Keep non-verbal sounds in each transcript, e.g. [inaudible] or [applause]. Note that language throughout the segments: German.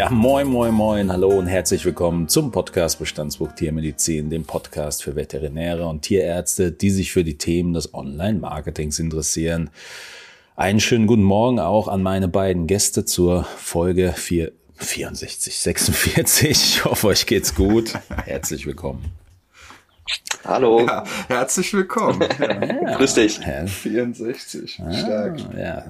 Ja, moin, moin, moin, hallo und herzlich willkommen zum Podcast Bestandsbuch Tiermedizin, dem Podcast für Veterinäre und Tierärzte, die sich für die Themen des Online-Marketings interessieren. Einen schönen guten Morgen auch an meine beiden Gäste zur Folge 4, 64, 46. Ich hoffe, euch geht's gut. [laughs] Herzlich willkommen. Hallo. Ja, herzlich willkommen. [laughs] Ja. Grüß dich. Ja. 64. Ah, Stark. Ja,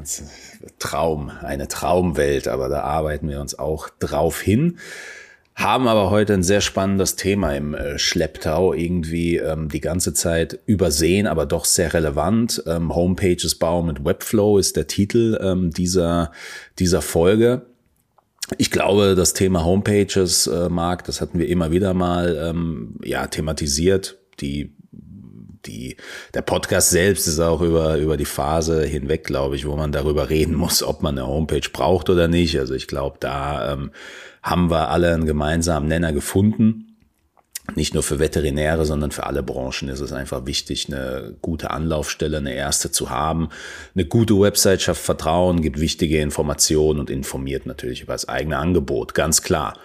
Traum, eine Traumwelt, aber da arbeiten wir uns auch drauf hin. Haben aber heute ein sehr spannendes Thema im äh, Schlepptau, irgendwie ähm, die ganze Zeit übersehen, aber doch sehr relevant. Ähm, Homepages bauen mit Webflow ist der Titel ähm, dieser, dieser Folge. Ich glaube, das Thema Homepages, äh, Marc, das hatten wir immer wieder mal ähm, ja, thematisiert. Die, die, der Podcast selbst ist auch über, über die Phase hinweg, glaube ich, wo man darüber reden muss, ob man eine Homepage braucht oder nicht. Also ich glaube, da ähm, haben wir alle einen gemeinsamen Nenner gefunden nicht nur für Veterinäre, sondern für alle Branchen ist es einfach wichtig, eine gute Anlaufstelle, eine erste zu haben. Eine gute Website schafft Vertrauen, gibt wichtige Informationen und informiert natürlich über das eigene Angebot, ganz klar.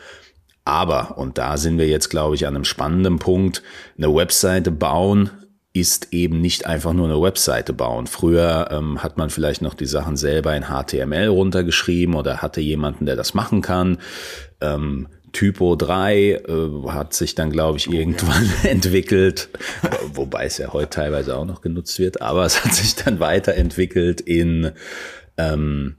Aber, und da sind wir jetzt, glaube ich, an einem spannenden Punkt, eine Webseite bauen ist eben nicht einfach nur eine Webseite bauen. Früher ähm, hat man vielleicht noch die Sachen selber in HTML runtergeschrieben oder hatte jemanden, der das machen kann. Ähm, Typo 3 äh, hat sich dann, glaube ich, irgendwann oh, ja. [laughs] entwickelt, wobei es ja heute teilweise auch noch genutzt wird, aber es hat sich dann weiterentwickelt in ähm,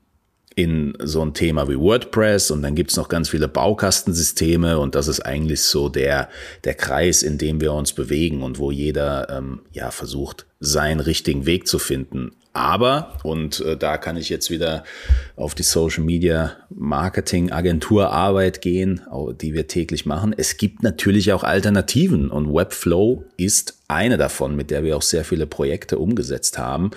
in so ein Thema wie WordPress und dann gibt's noch ganz viele Baukastensysteme und das ist eigentlich so der, der Kreis, in dem wir uns bewegen und wo jeder ähm, ja versucht, seinen richtigen Weg zu finden. Aber, und äh, da kann ich jetzt wieder auf die Social Media Marketing Agentur Arbeit gehen, die wir täglich machen. Es gibt natürlich auch Alternativen und Webflow ist eine davon, mit der wir auch sehr viele Projekte umgesetzt haben.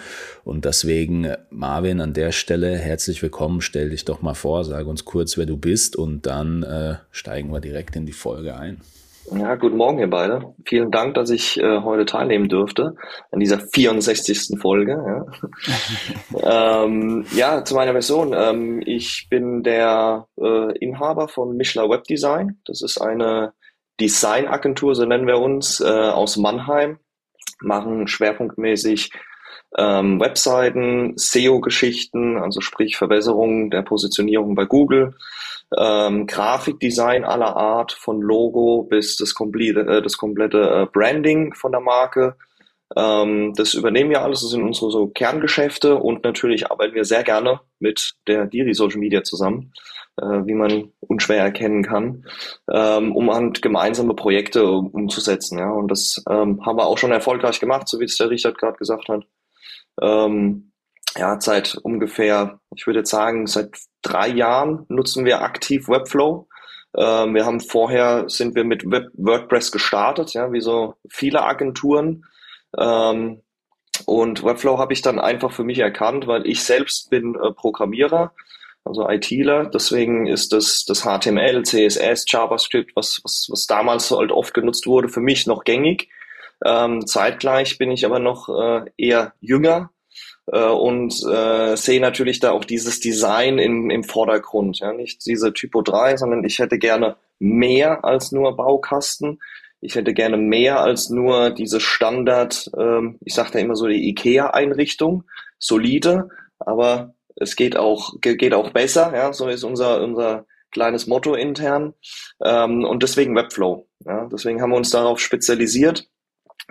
Und deswegen, Marvin, an der Stelle herzlich willkommen. Stell dich doch mal vor, sag uns kurz, wer du bist und dann äh, steigen wir direkt in die Folge ein. Ja, guten Morgen, ihr beide. Vielen Dank, dass ich äh, heute teilnehmen dürfte an dieser 64. Folge. Ja, [laughs] ähm, ja zu meiner Person. Ähm, ich bin der äh, Inhaber von Mischler Web Design. Das ist eine Designagentur, so nennen wir uns, äh, aus Mannheim. Machen schwerpunktmäßig ähm, Webseiten, SEO-Geschichten, also sprich Verbesserung der Positionierung bei Google ähm, Grafikdesign aller Art, von Logo bis das komplette, äh, das komplette äh, Branding von der Marke. Ähm, das übernehmen wir alles, das sind unsere so Kerngeschäfte und natürlich arbeiten wir sehr gerne mit der Diri Social Media zusammen, äh, wie man unschwer erkennen kann, ähm, um halt gemeinsame Projekte umzusetzen. Ja, und das ähm, haben wir auch schon erfolgreich gemacht, so wie es der Richard gerade gesagt hat. Ähm, ja, seit ungefähr, ich würde jetzt sagen, seit drei Jahren nutzen wir aktiv Webflow. Ähm, wir haben vorher, sind wir mit Web WordPress gestartet, ja, wie so viele Agenturen. Ähm, und Webflow habe ich dann einfach für mich erkannt, weil ich selbst bin äh, Programmierer, also ITler. Deswegen ist das, das HTML, CSS, JavaScript, was, was, was damals halt oft genutzt wurde, für mich noch gängig. Ähm, zeitgleich bin ich aber noch äh, eher jünger und äh, sehe natürlich da auch dieses Design in, im Vordergrund. Ja? Nicht diese Typo 3, sondern ich hätte gerne mehr als nur Baukasten. Ich hätte gerne mehr als nur diese Standard, ähm, ich sage da immer so die IKEA-Einrichtung, solide, aber es geht auch, geht auch besser, ja, so ist unser, unser kleines Motto intern. Ähm, und deswegen Webflow. Ja, deswegen haben wir uns darauf spezialisiert.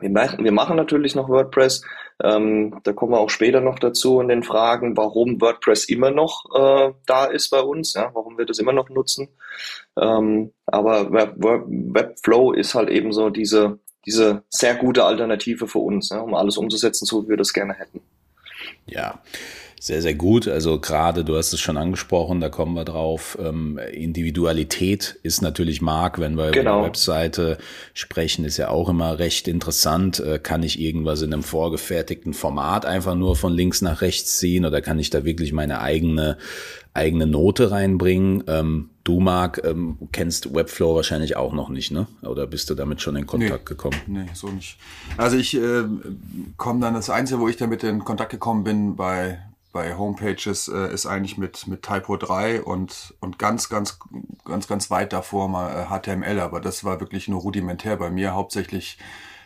Wir machen, wir machen natürlich noch WordPress, ähm, da kommen wir auch später noch dazu in den Fragen, warum WordPress immer noch äh, da ist bei uns, ja, warum wir das immer noch nutzen. Ähm, aber Web, Webflow ist halt eben so diese, diese sehr gute Alternative für uns, ja, um alles umzusetzen, so wie wir das gerne hätten. Ja, sehr, sehr gut. Also gerade, du hast es schon angesprochen, da kommen wir drauf. Ähm, Individualität ist natürlich Mark, wenn wir genau. über die genau. Webseite sprechen, ist ja auch immer recht interessant. Äh, kann ich irgendwas in einem vorgefertigten Format einfach nur von links nach rechts ziehen oder kann ich da wirklich meine eigene eigene Note reinbringen? Ähm, du, Marc, ähm, kennst Webflow wahrscheinlich auch noch nicht, ne? Oder bist du damit schon in Kontakt nee, gekommen? Nee, so nicht. Also ich äh, komme dann, das Einzige, wo ich damit in Kontakt gekommen bin, bei bei Homepages äh, ist eigentlich mit, mit Typo 3 und, und ganz, ganz, ganz, ganz weit davor mal äh, HTML, aber das war wirklich nur rudimentär bei mir. Hauptsächlich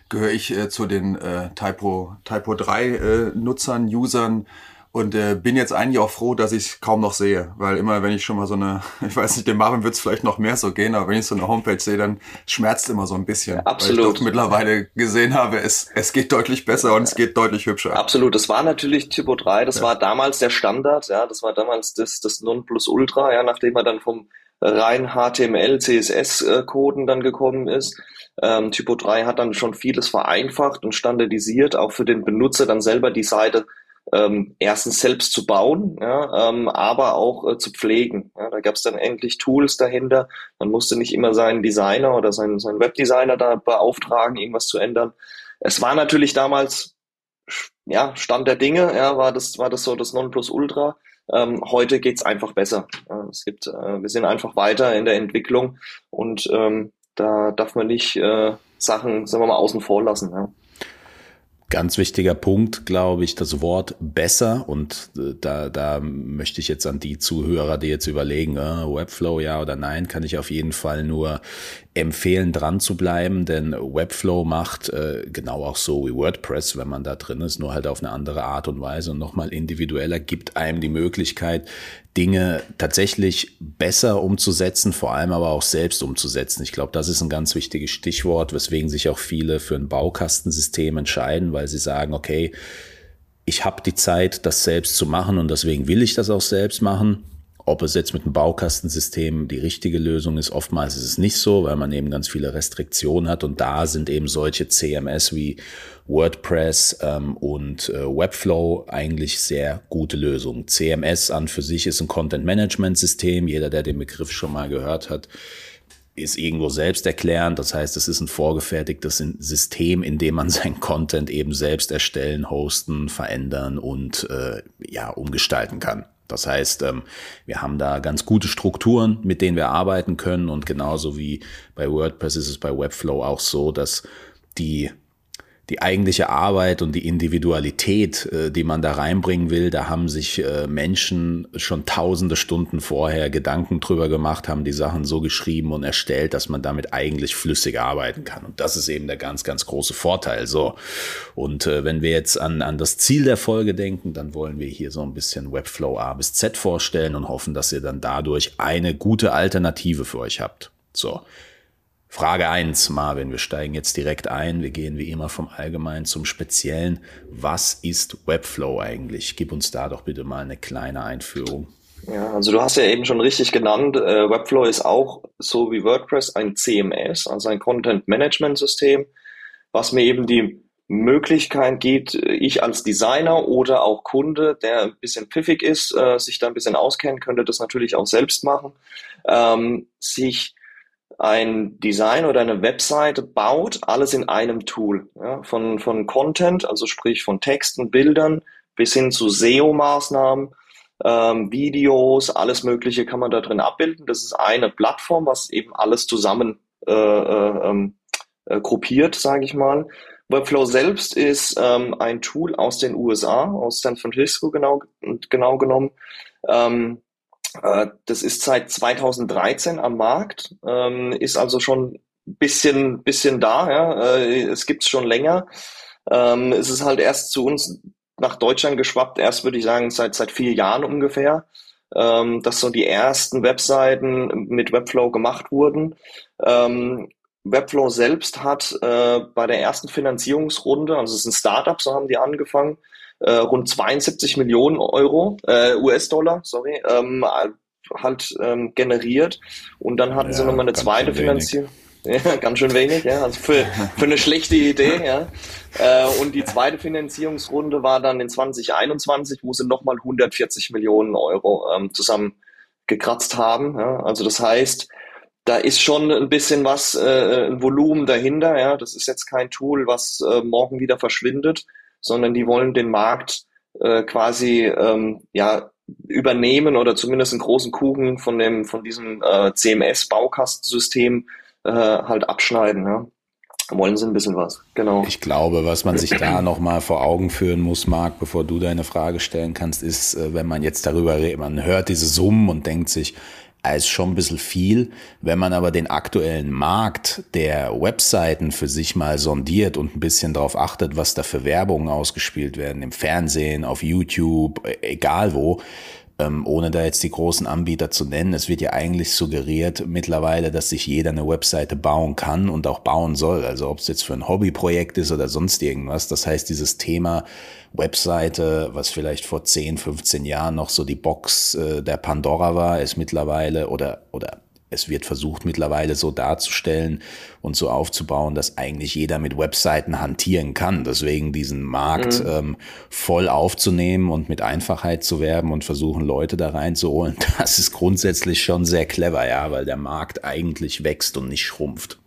gehöre ich äh, zu den äh, Typo, Typo 3 äh, Nutzern, Usern, und äh, bin jetzt eigentlich auch froh, dass ich kaum noch sehe, weil immer, wenn ich schon mal so eine, [laughs] ich weiß nicht, dem Marvin wird es vielleicht noch mehr so gehen, aber wenn ich so eine Homepage sehe, dann schmerzt immer so ein bisschen. Ja, absolut. Weil ich doch mittlerweile gesehen habe, es, es geht deutlich besser und es geht deutlich hübscher. Absolut. Das war natürlich Typo 3, das ja. war damals der Standard, ja, das war damals das, das Nonplusultra, ja, nachdem er dann vom rein HTML, CSS-Coden dann gekommen ist. Ähm, Typo 3 hat dann schon vieles vereinfacht und standardisiert, auch für den Benutzer dann selber die Seite ähm, erstens selbst zu bauen, ja, ähm, aber auch äh, zu pflegen. Ja, da gab es dann endlich Tools dahinter. Man musste nicht immer seinen Designer oder seinen, seinen Webdesigner da beauftragen, irgendwas zu ändern. Es war natürlich damals ja, Stand der Dinge, ja, war das, war das so das Nonplusultra. Ähm, heute geht's einfach besser. Ja, es gibt, äh, wir sind einfach weiter in der Entwicklung und ähm, da darf man nicht äh, Sachen, sagen wir mal, außen vor lassen. Ja. Ganz wichtiger Punkt, glaube ich, das Wort besser. Und äh, da, da möchte ich jetzt an die Zuhörer, die jetzt überlegen, äh, Webflow ja oder nein, kann ich auf jeden Fall nur empfehlen, dran zu bleiben, denn Webflow macht äh, genau auch so wie WordPress, wenn man da drin ist, nur halt auf eine andere Art und Weise und nochmal individueller, gibt einem die Möglichkeit, Dinge tatsächlich besser umzusetzen, vor allem aber auch selbst umzusetzen. Ich glaube, das ist ein ganz wichtiges Stichwort, weswegen sich auch viele für ein Baukastensystem entscheiden, weil sie sagen, okay, ich habe die Zeit, das selbst zu machen und deswegen will ich das auch selbst machen. Ob es jetzt mit einem Baukastensystem die richtige Lösung ist, oftmals ist es nicht so, weil man eben ganz viele Restriktionen hat und da sind eben solche CMS wie WordPress ähm, und äh, Webflow eigentlich sehr gute Lösungen. CMS an für sich ist ein Content-Management-System. Jeder, der den Begriff schon mal gehört hat, ist irgendwo selbst erklärend. Das heißt, es ist ein vorgefertigtes System, in dem man sein Content eben selbst erstellen, hosten, verändern und äh, ja umgestalten kann. Das heißt, ähm, wir haben da ganz gute Strukturen, mit denen wir arbeiten können. Und genauso wie bei WordPress ist es bei Webflow auch so, dass die die eigentliche Arbeit und die Individualität, äh, die man da reinbringen will, da haben sich äh, Menschen schon tausende Stunden vorher Gedanken drüber gemacht, haben die Sachen so geschrieben und erstellt, dass man damit eigentlich flüssig arbeiten kann. Und das ist eben der ganz, ganz große Vorteil. So. Und äh, wenn wir jetzt an, an das Ziel der Folge denken, dann wollen wir hier so ein bisschen Webflow A bis Z vorstellen und hoffen, dass ihr dann dadurch eine gute Alternative für euch habt. So. Frage eins, Marvin, wir steigen jetzt direkt ein. Wir gehen wie immer vom Allgemeinen zum Speziellen. Was ist Webflow eigentlich? Gib uns da doch bitte mal eine kleine Einführung. Ja, also du hast ja eben schon richtig genannt, äh, Webflow ist auch so wie WordPress ein CMS, also ein Content Management System, was mir eben die Möglichkeit gibt, ich als Designer oder auch Kunde, der ein bisschen pfiffig ist, äh, sich da ein bisschen auskennt, könnte das natürlich auch selbst machen, ähm, sich ein Design oder eine Webseite baut, alles in einem Tool. Ja, von, von Content, also sprich von Texten, Bildern bis hin zu SEO-Maßnahmen, ähm, Videos, alles Mögliche kann man da drin abbilden. Das ist eine Plattform, was eben alles zusammen äh, äh, ähm, äh, gruppiert, sage ich mal. Webflow selbst ist ähm, ein Tool aus den USA, aus San Francisco genau, genau genommen. Ähm, äh, das ist seit 2013 am Markt, ähm, ist also schon bisschen, bisschen da. Ja? Äh, es gibt's schon länger. Ähm, es ist halt erst zu uns nach Deutschland geschwappt, erst würde ich sagen seit, seit vier Jahren ungefähr, ähm, dass so die ersten Webseiten mit Webflow gemacht wurden. Webflow selbst hat äh, bei der ersten Finanzierungsrunde, also es ist ein Startup, so haben die angefangen, äh, rund 72 Millionen Euro, äh, US-Dollar, sorry, ähm, halt ähm, generiert. Und dann hatten ja, sie nochmal eine zweite Finanzierung. [laughs] Ja, ganz schön wenig, ja. Also für, für eine schlechte Idee, ja. Äh, und die zweite Finanzierungsrunde war dann in 2021, wo sie nochmal 140 Millionen Euro ähm, zusammen gekratzt haben. Ja. Also das heißt, da ist schon ein bisschen was, äh, ein Volumen dahinter, ja. Das ist jetzt kein Tool, was äh, morgen wieder verschwindet, sondern die wollen den Markt äh, quasi ähm, ja übernehmen oder zumindest einen großen Kuchen von dem von diesem äh, CMS Baukastensystem äh, halt abschneiden. Ja. wollen sie ein bisschen was, genau. Ich glaube, was man sich da nochmal vor Augen führen muss, Marc, bevor du deine Frage stellen kannst, ist, äh, wenn man jetzt darüber redet, man hört diese Summen und denkt sich, ist schon ein bisschen viel. Wenn man aber den aktuellen Markt der Webseiten für sich mal sondiert und ein bisschen darauf achtet, was da für Werbungen ausgespielt werden, im Fernsehen, auf YouTube, e-, egal wo, ähm, ohne da jetzt die großen Anbieter zu nennen. Es wird ja eigentlich suggeriert mittlerweile, dass sich jeder eine Webseite bauen kann und auch bauen soll. Also ob es jetzt für ein Hobbyprojekt ist oder sonst irgendwas. Das heißt, dieses Thema Webseite, was vielleicht vor 10, 15 Jahren noch so die Box äh, der Pandora war, ist mittlerweile oder, oder es wird versucht mittlerweile so darzustellen und so aufzubauen, dass eigentlich jeder mit Webseiten hantieren kann. Deswegen diesen Markt mhm. ähm, voll aufzunehmen und mit Einfachheit zu werben und versuchen, Leute da reinzuholen, [laughs] das ist grundsätzlich schon sehr clever, ja, weil der Markt eigentlich wächst und nicht schrumpft.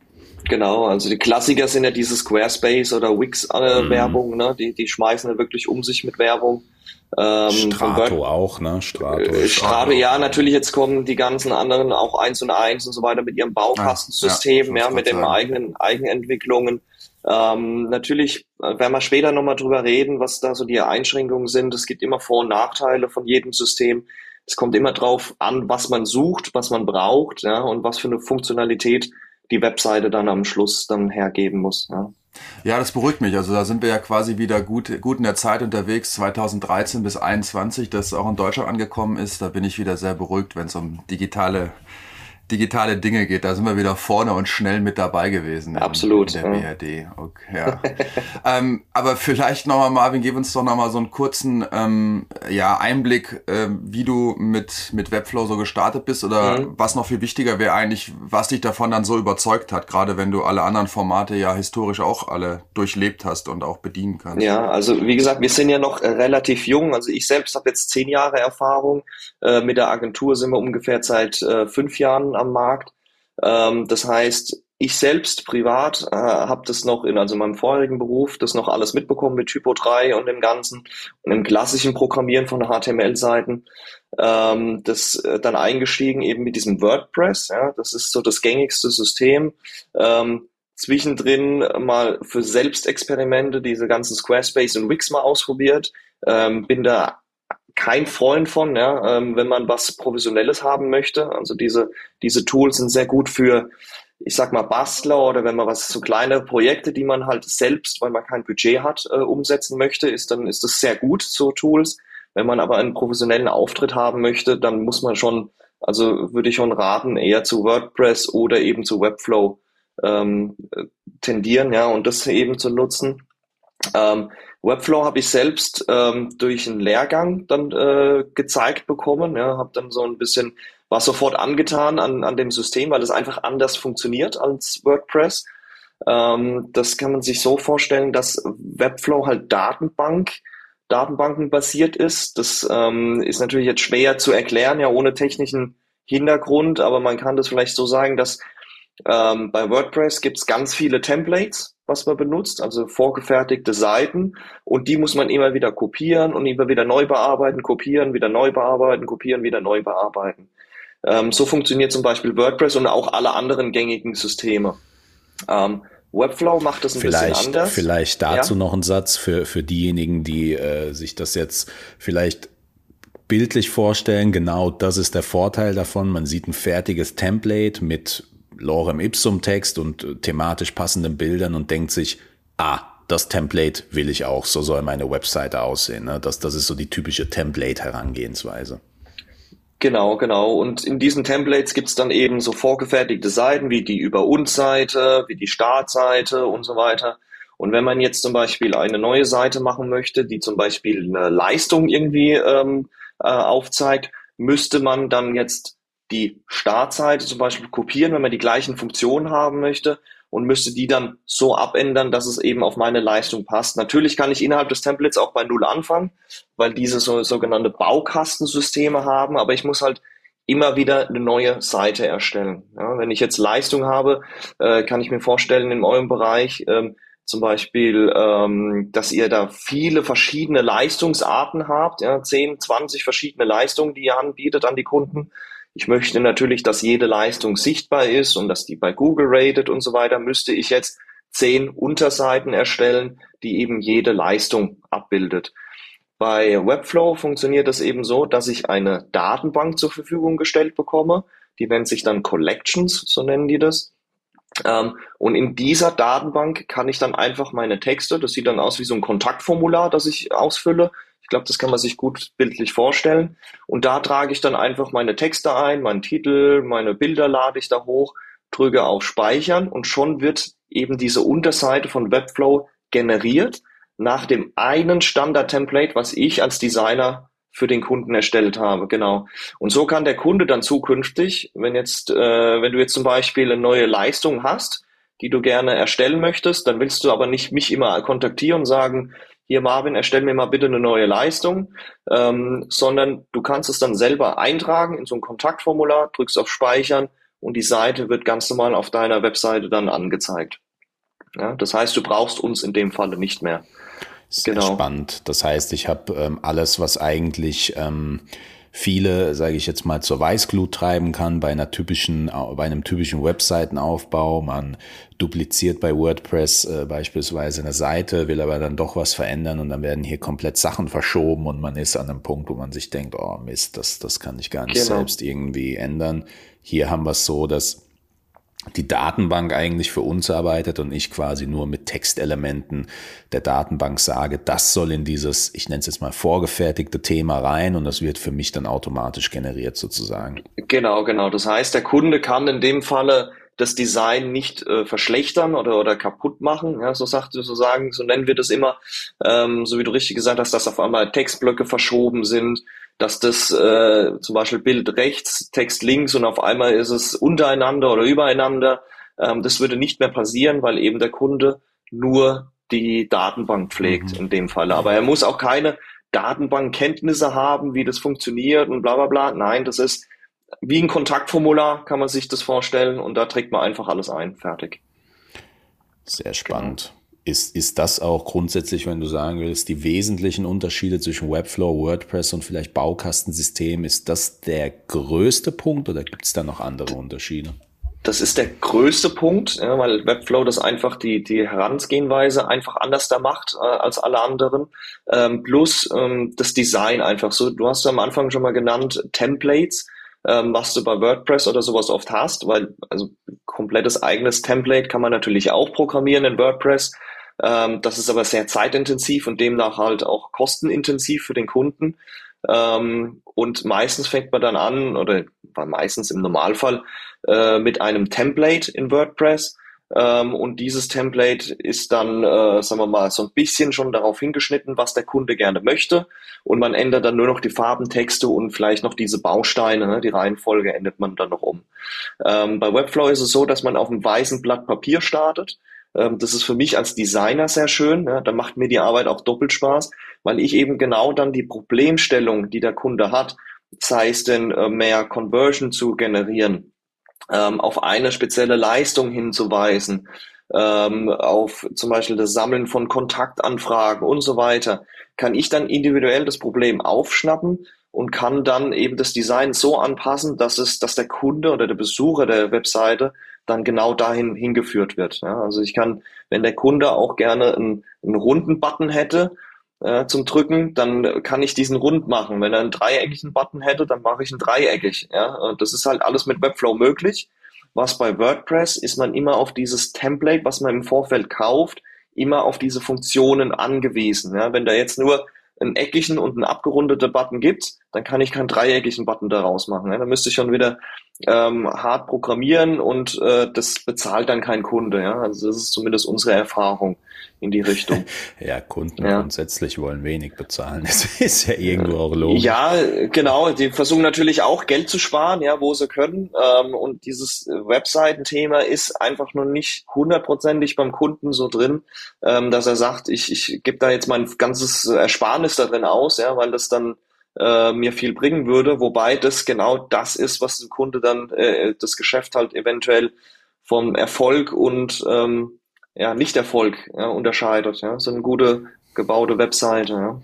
Genau, also die Klassiker sind ja diese Squarespace oder Wix-Werbung, mhm. ne? die, die schmeißen ja wirklich um sich mit Werbung. Ähm, Strato auch, ne? Strato. Äh, Strato, ja, natürlich, jetzt kommen die ganzen anderen auch eins und eins und so weiter mit ihrem Baukastensystem, ja, ja mit den eigenen Eigenentwicklungen. Ähm, natürlich äh, werden wir später nochmal drüber reden, was da so die Einschränkungen sind. Es gibt immer Vor- und Nachteile von jedem System. Es kommt immer drauf an, was man sucht, was man braucht, ja, und was für eine Funktionalität die Webseite dann am Schluss dann hergeben muss. Ja. Ja, das beruhigt mich. Also da sind wir ja quasi wieder gut, gut in der Zeit unterwegs, 2013 bis 2021, das auch in Deutschland angekommen ist. Da bin ich wieder sehr beruhigt, wenn es um digitale digitale Dinge geht. Da sind wir wieder vorne und schnell mit dabei gewesen. Absolut. In der ja. BRD. Okay, ja. [laughs] ähm, aber vielleicht nochmal, Marvin, gib uns doch nochmal so einen kurzen ähm, ja, Einblick, äh, wie du mit, mit Webflow so gestartet bist oder mhm. was noch viel wichtiger wäre eigentlich, was dich davon dann so überzeugt hat, gerade wenn du alle anderen Formate ja historisch auch alle durchlebt hast und auch bedienen kannst. Ja, also wie gesagt, wir sind ja noch äh, relativ jung. Also ich selbst habe jetzt zehn Jahre Erfahrung. Äh, mit der Agentur sind wir ungefähr seit äh, fünf Jahren am Markt. Ähm, das heißt, ich selbst privat äh, habe das noch in also meinem vorherigen Beruf das noch alles mitbekommen mit Typo 3 und dem Ganzen und im klassischen Programmieren von HTML-Seiten. Ähm, das äh, dann eingestiegen eben mit diesem WordPress. Ja, das ist so das gängigste System. Ähm, zwischendrin mal für Selbstexperimente diese ganzen Squarespace und Wix mal ausprobiert. Ähm, bin da kein Freund von, ja, ähm, wenn man was Professionelles haben möchte. Also diese, diese Tools sind sehr gut für, ich sag mal, Bastler oder wenn man was so kleine Projekte, die man halt selbst, weil man kein Budget hat, äh, umsetzen möchte, ist dann ist das sehr gut, so Tools. Wenn man aber einen professionellen Auftritt haben möchte, dann muss man schon, also würde ich schon raten, eher zu WordPress oder eben zu Webflow ähm, tendieren, ja, und das eben zu nutzen. Ähm, Webflow habe ich selbst ähm, durch einen Lehrgang dann äh, gezeigt bekommen. Ja, habe dann so ein bisschen war sofort angetan an, an dem System, weil es einfach anders funktioniert als WordPress. Ähm, das kann man sich so vorstellen, dass Webflow halt Datenbank Datenbanken basiert ist. Das ähm, ist natürlich jetzt schwer zu erklären, ja ohne technischen Hintergrund, aber man kann das vielleicht so sagen, dass ähm, bei WordPress gibt es ganz viele Templates was man benutzt, also vorgefertigte Seiten und die muss man immer wieder kopieren und immer wieder neu bearbeiten, kopieren, wieder neu bearbeiten, kopieren, wieder neu bearbeiten. Ähm, so funktioniert zum Beispiel WordPress und auch alle anderen gängigen Systeme. Ähm, Webflow macht das ein vielleicht, bisschen anders. Vielleicht dazu ja? noch ein Satz für, für diejenigen, die äh, sich das jetzt vielleicht bildlich vorstellen. Genau das ist der Vorteil davon. Man sieht ein fertiges Template mit Lorem Ipsum Text und äh, thematisch passenden Bildern und denkt sich, ah, das Template will ich auch, so soll meine Webseite aussehen. Ne? Das, das ist so die typische Template-Herangehensweise. Genau, genau. Und in diesen Templates gibt's dann eben so vorgefertigte Seiten wie die Über uns Seite, wie die Startseite und so weiter. Und wenn man jetzt zum Beispiel eine neue Seite machen möchte, die zum Beispiel eine Leistung irgendwie ähm, äh, aufzeigt, müsste man dann jetzt die Startseite zum Beispiel kopieren, wenn man die gleichen Funktionen haben möchte und müsste die dann so abändern, dass es eben auf meine Leistung passt. Natürlich kann ich innerhalb des Templates auch bei Null anfangen, weil diese so, sogenannte Baukastensysteme haben, aber ich muss halt immer wieder eine neue Seite erstellen. Ja, wenn ich jetzt Leistung habe, äh, kann ich mir vorstellen, in eurem Bereich ähm, zum Beispiel, ähm, dass ihr da viele verschiedene Leistungsarten habt, ja, 10, 20 verschiedene Leistungen, die ihr anbietet an die Kunden. Ich möchte natürlich, dass jede Leistung sichtbar ist und dass die bei Google rated und so weiter, müsste ich jetzt zehn Unterseiten erstellen, die eben jede Leistung abbildet. Bei Webflow funktioniert es eben so, dass ich eine Datenbank zur Verfügung gestellt bekomme. Die nennt sich dann Collections, so nennen die das. Ähm, und in dieser Datenbank kann ich dann einfach meine Texte, das sieht dann aus wie so ein Kontaktformular, das ich ausfülle. Ich glaube, das kann man sich gut bildlich vorstellen. Und da trage ich dann einfach meine Texte ein, meinen Titel, meine Bilder lade ich da hoch, drücke auf Speichern und schon wird eben diese Unterseite von Webflow generiert nach dem einen Standard-Template, was ich als Designer für den Kunden erstellt habe, genau. Und so kann der Kunde dann zukünftig, wenn jetzt, äh, wenn du jetzt zum Beispiel eine neue Leistung hast, die du gerne erstellen möchtest, dann willst du aber nicht mich immer kontaktieren und sagen, hier Marvin, erstell mir mal bitte eine neue Leistung, ähm, sondern du kannst es dann selber eintragen in so ein Kontaktformular, drückst auf Speichern und die Seite wird ganz normal auf deiner Webseite dann angezeigt. Ja, das heißt, du brauchst uns in dem Falle nicht mehr. Sehr genau. spannend. Das heißt, ich habe ähm, alles, was eigentlich ähm, viele, sage ich jetzt mal, zur Weißglut treiben kann bei einer typischen, bei einem typischen Webseitenaufbau. Man dupliziert bei WordPress äh, beispielsweise eine Seite, will aber dann doch was verändern und dann werden hier komplett Sachen verschoben und man ist an einem Punkt, wo man sich denkt, oh Mist, das, das kann ich gar nicht genau. selbst irgendwie ändern. Hier haben wir es so, dass die Datenbank eigentlich für uns arbeitet und ich quasi nur mit Textelementen der Datenbank sage, das soll in dieses, ich nenne es jetzt mal vorgefertigte Thema rein und das wird für mich dann automatisch generiert sozusagen. Genau, genau. Das heißt, der Kunde kann in dem Falle das Design nicht äh, verschlechtern oder, oder kaputt machen. Ja, so sagt so sagen, so nennen wir das immer, ähm, so wie du richtig gesagt hast, dass auf einmal Textblöcke verschoben sind, dass das äh, zum Beispiel Bild rechts, Text links und auf einmal ist es untereinander oder übereinander. Ähm, das würde nicht mehr passieren, weil eben der Kunde nur die Datenbank pflegt mhm. in dem Fall. Aber er muss auch keine Datenbankkenntnisse haben, wie das funktioniert und bla bla bla. Nein, das ist wie ein Kontaktformular, kann man sich das vorstellen und da trägt man einfach alles ein. Fertig. Sehr spannend. Genau. Ist, ist das auch grundsätzlich, wenn du sagen willst, die wesentlichen Unterschiede zwischen Webflow, WordPress und vielleicht Baukastensystem, ist das der größte Punkt oder gibt es da noch andere Unterschiede? Das ist der größte Punkt, ja, weil Webflow das einfach die, die Herangehensweise einfach anders da macht äh, als alle anderen. Ähm, plus ähm, das Design einfach so. Du hast am Anfang schon mal genannt Templates, ähm, was du bei WordPress oder sowas oft hast, weil also komplettes eigenes Template kann man natürlich auch programmieren in WordPress. Ähm, das ist aber sehr zeitintensiv und demnach halt auch kostenintensiv für den Kunden. Ähm, und meistens fängt man dann an, oder meistens im Normalfall, äh, mit einem Template in WordPress. Ähm, und dieses Template ist dann, äh, sagen wir mal, so ein bisschen schon darauf hingeschnitten, was der Kunde gerne möchte. Und man ändert dann nur noch die Farben, Texte und vielleicht noch diese Bausteine. Ne? Die Reihenfolge ändert man dann noch um. Ähm, bei Webflow ist es so, dass man auf einem weißen Blatt Papier startet. Ähm, das ist für mich als Designer sehr schön. Ja? Da macht mir die Arbeit auch doppelt Spaß, weil ich eben genau dann die Problemstellung, die der Kunde hat, sei es denn äh, mehr Conversion zu generieren, ähm, auf eine spezielle Leistung hinzuweisen, ähm, auf zum Beispiel das Sammeln von Kontaktanfragen und so weiter, kann ich dann individuell das Problem aufschnappen und kann dann eben das Design so anpassen, dass es, dass der Kunde oder der Besucher der Webseite dann genau dahin hingeführt wird. Ja, also ich kann, wenn der Kunde auch gerne einen, einen runden Button hätte äh, zum Drücken, dann kann ich diesen rund machen. Wenn er einen dreieckigen Button hätte, dann mache ich ihn dreieckig. Ja, das ist halt alles mit Webflow möglich. Was bei WordPress ist man immer auf dieses Template, was man im Vorfeld kauft, immer auf diese Funktionen angewiesen. Ja, wenn da jetzt nur einen eckigen und einen abgerundeten Button gibt, dann kann ich keinen dreieckigen Button daraus machen. Ja? Dann müsste ich schon wieder ähm, hart programmieren und äh, das bezahlt dann kein Kunde. Ja? Also das ist zumindest unsere Erfahrung in die Richtung. [laughs] ja, Kunden ja. grundsätzlich wollen wenig bezahlen. Das ist ja irgendwo auch logisch. Ja, genau. Die versuchen natürlich auch Geld zu sparen, ja, wo sie können. Ähm, und dieses Webseitenthema ist einfach nur nicht hundertprozentig beim Kunden so drin, ähm, dass er sagt, ich, ich gebe da jetzt mein ganzes Ersparnis da drin aus, ja, weil das dann äh, mir viel bringen würde, wobei das genau das ist, was dem Kunde dann äh, das Geschäft halt eventuell vom Erfolg und ähm, ja, Nicht-Erfolg ja, unterscheidet. Ja. So eine gute gebaute Webseite. Ja.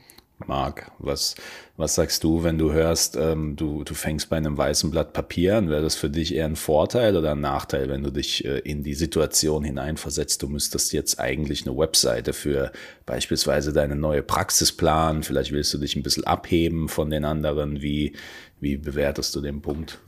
Marc, was, was sagst du, wenn du hörst, ähm, du, du fängst bei einem weißen Blatt Papier an? Wäre das für dich eher ein Vorteil oder ein Nachteil, wenn du dich äh, in die Situation hineinversetzt? Du müsstest jetzt eigentlich eine Webseite für beispielsweise deine neue Praxis planen. Vielleicht willst du dich ein bisschen abheben von den anderen. Wie, wie bewertest du den Punkt?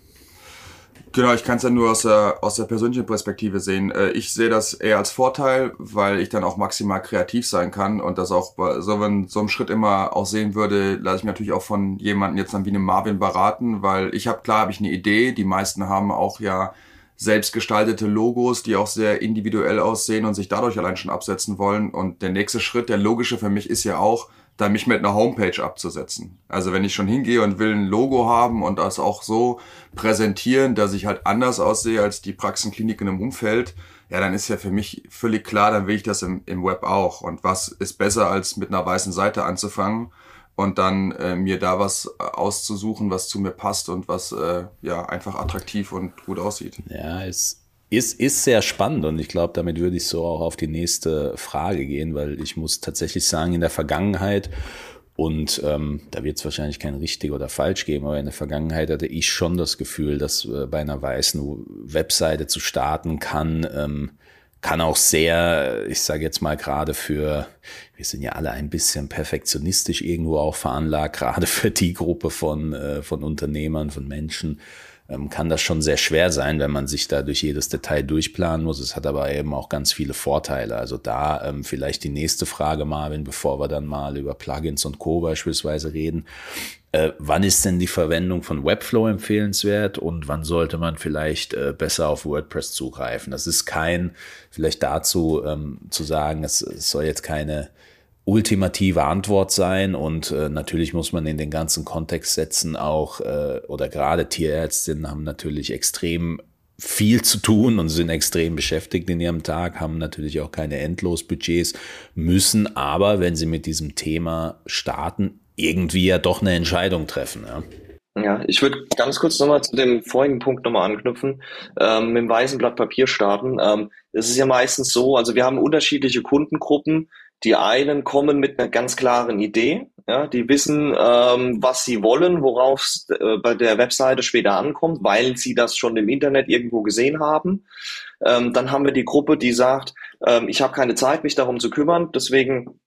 Genau, ich kann es ja nur aus der, aus der persönlichen Perspektive sehen. Äh, ich sehe das eher als Vorteil, weil ich dann auch maximal kreativ sein kann und das auch bei so, wenn so einem Schritt immer auch sehen würde, lasse ich mich natürlich auch von jemandem jetzt dann wie einem Marvin beraten, weil ich habe, klar habe ich eine Idee, die meisten haben auch ja selbstgestaltete Logos, die auch sehr individuell aussehen und sich dadurch allein schon absetzen wollen. Und der nächste Schritt, der logische für mich ist ja auch, da mich mit einer Homepage abzusetzen. Also wenn ich schon hingehe und will ein Logo haben und das auch so präsentieren, dass ich halt anders aussehe als die Praxenkliniken im Umfeld, ja, dann ist ja für mich völlig klar, dann will ich das im, im Web auch. Und was ist besser, als mit einer weißen Seite anzufangen und dann äh, mir da was auszusuchen, was zu mir passt und was äh, ja einfach attraktiv und gut aussieht. Ja, es ist, ist sehr spannend und ich glaube, damit würde ich so auch auf die nächste Frage gehen, weil ich muss tatsächlich sagen, in der Vergangenheit und ähm, da wird es wahrscheinlich kein richtig oder falsch geben, aber in der Vergangenheit hatte ich schon das Gefühl, dass äh, bei einer weißen Webseite zu starten kann, ähm, kann auch sehr, ich sage jetzt mal gerade für, wir sind ja alle ein bisschen perfektionistisch irgendwo auch veranlagt, [laughs] gerade für die Gruppe von, äh, von Unternehmern, von Menschen, kann das schon sehr schwer sein, wenn man sich da durch jedes Detail durchplanen muss. Es hat aber eben auch ganz viele Vorteile. Also da ähm, vielleicht die nächste Frage, Marvin, bevor wir dann mal über Plugins und Co. beispielsweise reden. Äh, wann ist denn die Verwendung von Webflow empfehlenswert und wann sollte man vielleicht äh, besser auf WordPress zugreifen? Das ist kein, vielleicht dazu ähm, zu sagen, es, es soll jetzt keine ultimative Antwort sein und äh, natürlich muss man in den ganzen Kontext setzen auch äh, oder gerade Tierärztinnen haben natürlich extrem viel zu tun und sind extrem beschäftigt in ihrem Tag, haben natürlich auch keine Endlosbudgets, müssen aber, wenn sie mit diesem Thema starten, irgendwie ja doch eine Entscheidung treffen. Ja. Ja, ich würde ganz kurz nochmal zu dem vorigen Punkt nochmal anknüpfen, ähm, mit dem weißen Blatt Papier starten. Ähm, es ist ja meistens so, also wir haben unterschiedliche Kundengruppen, die einen kommen mit einer ganz klaren Idee, ja, die wissen, ähm, was sie wollen, worauf es äh, bei der Webseite später ankommt, weil sie das schon im Internet irgendwo gesehen haben. Ähm, dann haben wir die Gruppe, die sagt, ähm, ich habe keine Zeit, mich darum zu kümmern, deswegen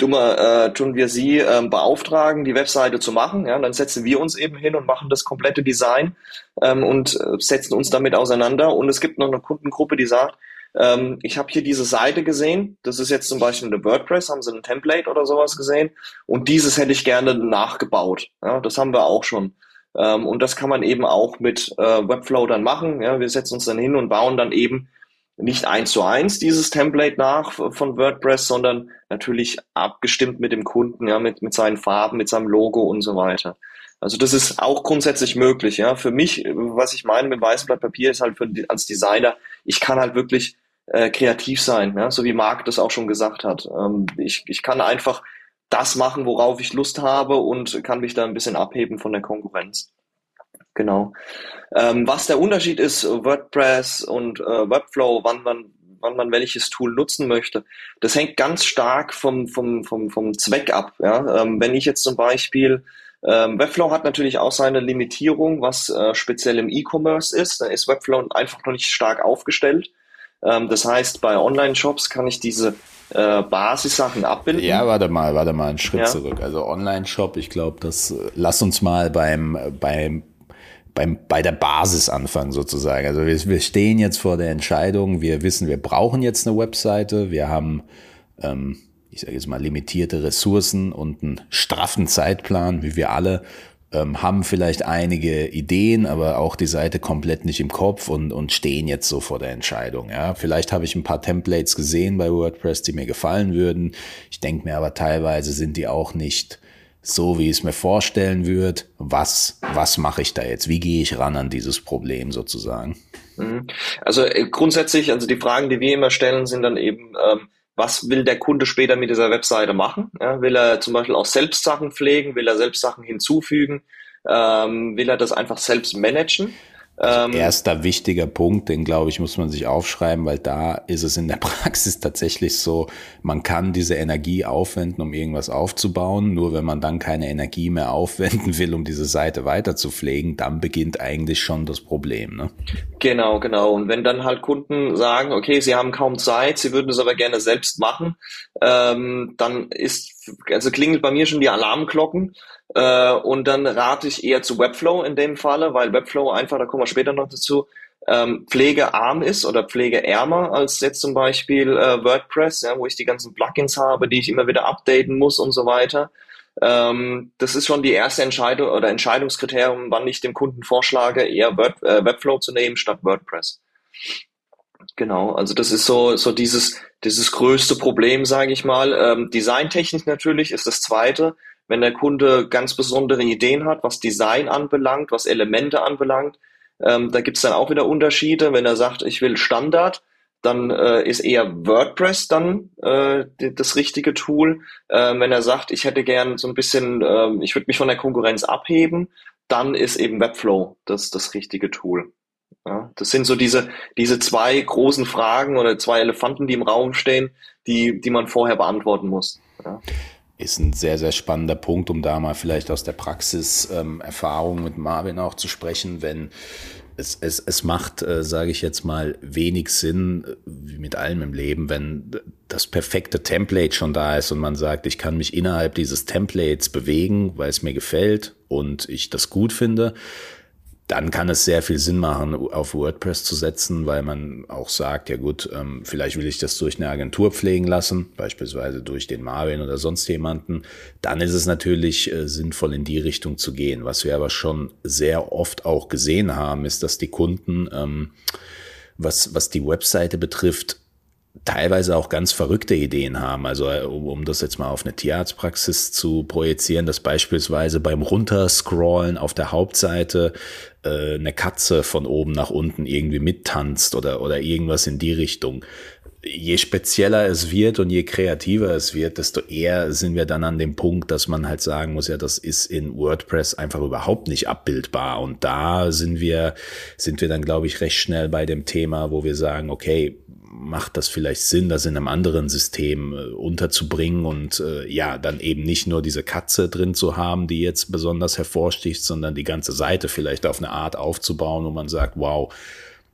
tun wir, äh, tun wir sie äh, beauftragen, die Webseite zu machen. Ja, dann setzen wir uns eben hin und machen das komplette Design ähm, und äh, setzen uns damit auseinander. Und es gibt noch eine Kundengruppe, die sagt, ähm, ich habe hier diese Seite gesehen, das ist jetzt zum Beispiel eine WordPress, haben sie ein Template oder sowas gesehen und dieses hätte ich gerne nachgebaut. Ja, das haben wir auch schon. Ähm, und das kann man eben auch mit äh, Webflow dann machen. Ja, wir setzen uns dann hin und bauen dann eben nicht eins zu eins dieses Template nach von WordPress, sondern natürlich abgestimmt mit dem Kunden, ja, mit, mit seinen Farben, mit seinem Logo und so weiter. Also das ist auch grundsätzlich möglich, ja. Für mich, was ich meine mit weißem Blatt Papier, ist halt für, als Designer, ich kann halt wirklich äh, kreativ sein, ja? so wie Marc das auch schon gesagt hat. Ähm, ich, ich kann einfach das machen, worauf ich Lust habe und kann mich da ein bisschen abheben von der Konkurrenz. Genau. Ähm, was der Unterschied ist, WordPress und äh, Webflow, wann man, wann man welches Tool nutzen möchte, das hängt ganz stark vom, vom, vom, vom Zweck ab. Ja? Ähm, wenn ich jetzt zum Beispiel ähm, Webflow hat natürlich auch seine Limitierung, was äh, speziell im E-Commerce ist. Da ist Webflow einfach noch nicht stark aufgestellt. Ähm, das heißt, bei Online-Shops kann ich diese äh, Basissachen abbilden. Ja, warte mal, warte mal einen Schritt ja. zurück. Also Online-Shop, ich glaube, das lass uns mal beim, beim beim, bei der Basis anfangen sozusagen. Also wir, wir stehen jetzt vor der Entscheidung, wir wissen, wir brauchen jetzt eine Webseite, wir haben, ähm, ich sage jetzt mal, limitierte Ressourcen und einen straffen Zeitplan, wie wir alle ähm, haben vielleicht einige Ideen, aber auch die Seite komplett nicht im Kopf und, und stehen jetzt so vor der Entscheidung. Ja, vielleicht habe ich ein paar Templates gesehen bei WordPress, die mir gefallen würden. Ich denke mir aber teilweise sind die auch nicht so, wie ich es mir vorstellen würde. Was, was mache ich da jetzt? Wie gehe ich ran an dieses Problem sozusagen? Mhm. Also äh, grundsätzlich, also die Fragen, die wir immer stellen, sind dann eben, ähm, was will der Kunde später mit dieser Webseite machen? Ja, will er zum Beispiel auch selbst Sachen pflegen? Will er selbst Sachen hinzufügen? Ähm, will er das einfach selbst managen? Also ähm, erster wichtiger Punkt, den glaube ich, muss man sich aufschreiben, weil da ist es in der [laughs] Praxis tatsächlich so, man kann diese Energie aufwenden, um irgendwas aufzubauen. Nur wenn man dann keine Energie mehr [laughs] aufwenden will, um diese Seite weiter zu pflegen, dann beginnt eigentlich schon das Problem. Ne? Genau, genau. Und wenn dann halt Kunden sagen, okay, sie haben kaum Zeit, sie würden es aber gerne selbst machen, ähm, dann ist, also klingelt bei mir schon die Alarmglocken. Äh, und dann rate ich eher zu Webflow in dem Falle, weil Webflow einfach, da kommen wir später noch dazu, ähm, pflegearm ist oder pflegeärmer als jetzt zum Beispiel äh, WordPress, ja, wo ich die ganzen Plugins habe, die ich immer wieder updaten muss und so weiter. Ähm, das ist schon die erste Entscheidung oder Entscheidungskriterium, wann ich dem Kunden vorschlage, eher Word, äh, Webflow zu nehmen statt WordPress. Genau, also das ist so so dieses dieses größte Problem, sage ich mal. Ähm, Designtechnisch natürlich ist das zweite wenn der Kunde ganz besondere Ideen hat, was Design anbelangt, was Elemente anbelangt, ähm, da gibt's dann auch wieder Unterschiede. Wenn er sagt, ich will Standard, dann äh, ist eher WordPress dann äh, das richtige Tool. Äh, wenn er sagt, ich hätte gern so ein bisschen, äh, ich würde mich von der Konkurrenz abheben, dann ist eben Webflow das, das richtige Tool. Ja, das sind so diese, diese zwei großen Fragen oder zwei Elefanten, die im Raum stehen, die, die man vorher beantworten muss. Ja ist ein sehr, sehr spannender Punkt, um da mal vielleicht aus der Praxis ähm, Erfahrung mit Marvin auch zu sprechen, wenn es, es, es macht, äh, sage ich jetzt mal, wenig Sinn, äh, wie mit allem im Leben, wenn das perfekte Template schon da ist und man sagt, ich kann mich innerhalb dieses Templates bewegen, weil es mir gefällt und ich das gut finde dann kann es sehr viel Sinn machen, auf WordPress zu setzen, weil man auch sagt, ja gut, ähm, vielleicht will ich das durch eine Agentur pflegen lassen, beispielsweise durch den Marvin oder sonst jemanden. Dann ist es natürlich äh, sinnvoll, in die Richtung zu gehen. Was wir aber schon sehr oft auch gesehen haben, ist, dass die Kunden, ähm, was, was die Webseite betrifft, teilweise auch ganz verrückte Ideen haben. Also äh, um, um das jetzt mal auf eine Tierarztpraxis zu projizieren, dass beispielsweise beim Runterscrollen auf der Hauptseite äh, eine Katze von oben nach unten irgendwie mittanzt oder, oder irgendwas in die Richtung. Je spezieller es wird und je kreativer es wird, desto eher sind wir dann an dem Punkt, dass man halt sagen muss, ja, das ist in WordPress einfach überhaupt nicht abbildbar. Und da sind wir, sind wir dann, glaube ich, recht schnell bei dem Thema, wo wir sagen, okay, macht das vielleicht Sinn, das in einem anderen System äh, unterzubringen und äh, ja, dann eben nicht nur diese Katze drin zu haben, die jetzt besonders hervorsticht, sondern die ganze Seite vielleicht auf eine Art aufzubauen, wo man sagt, wow,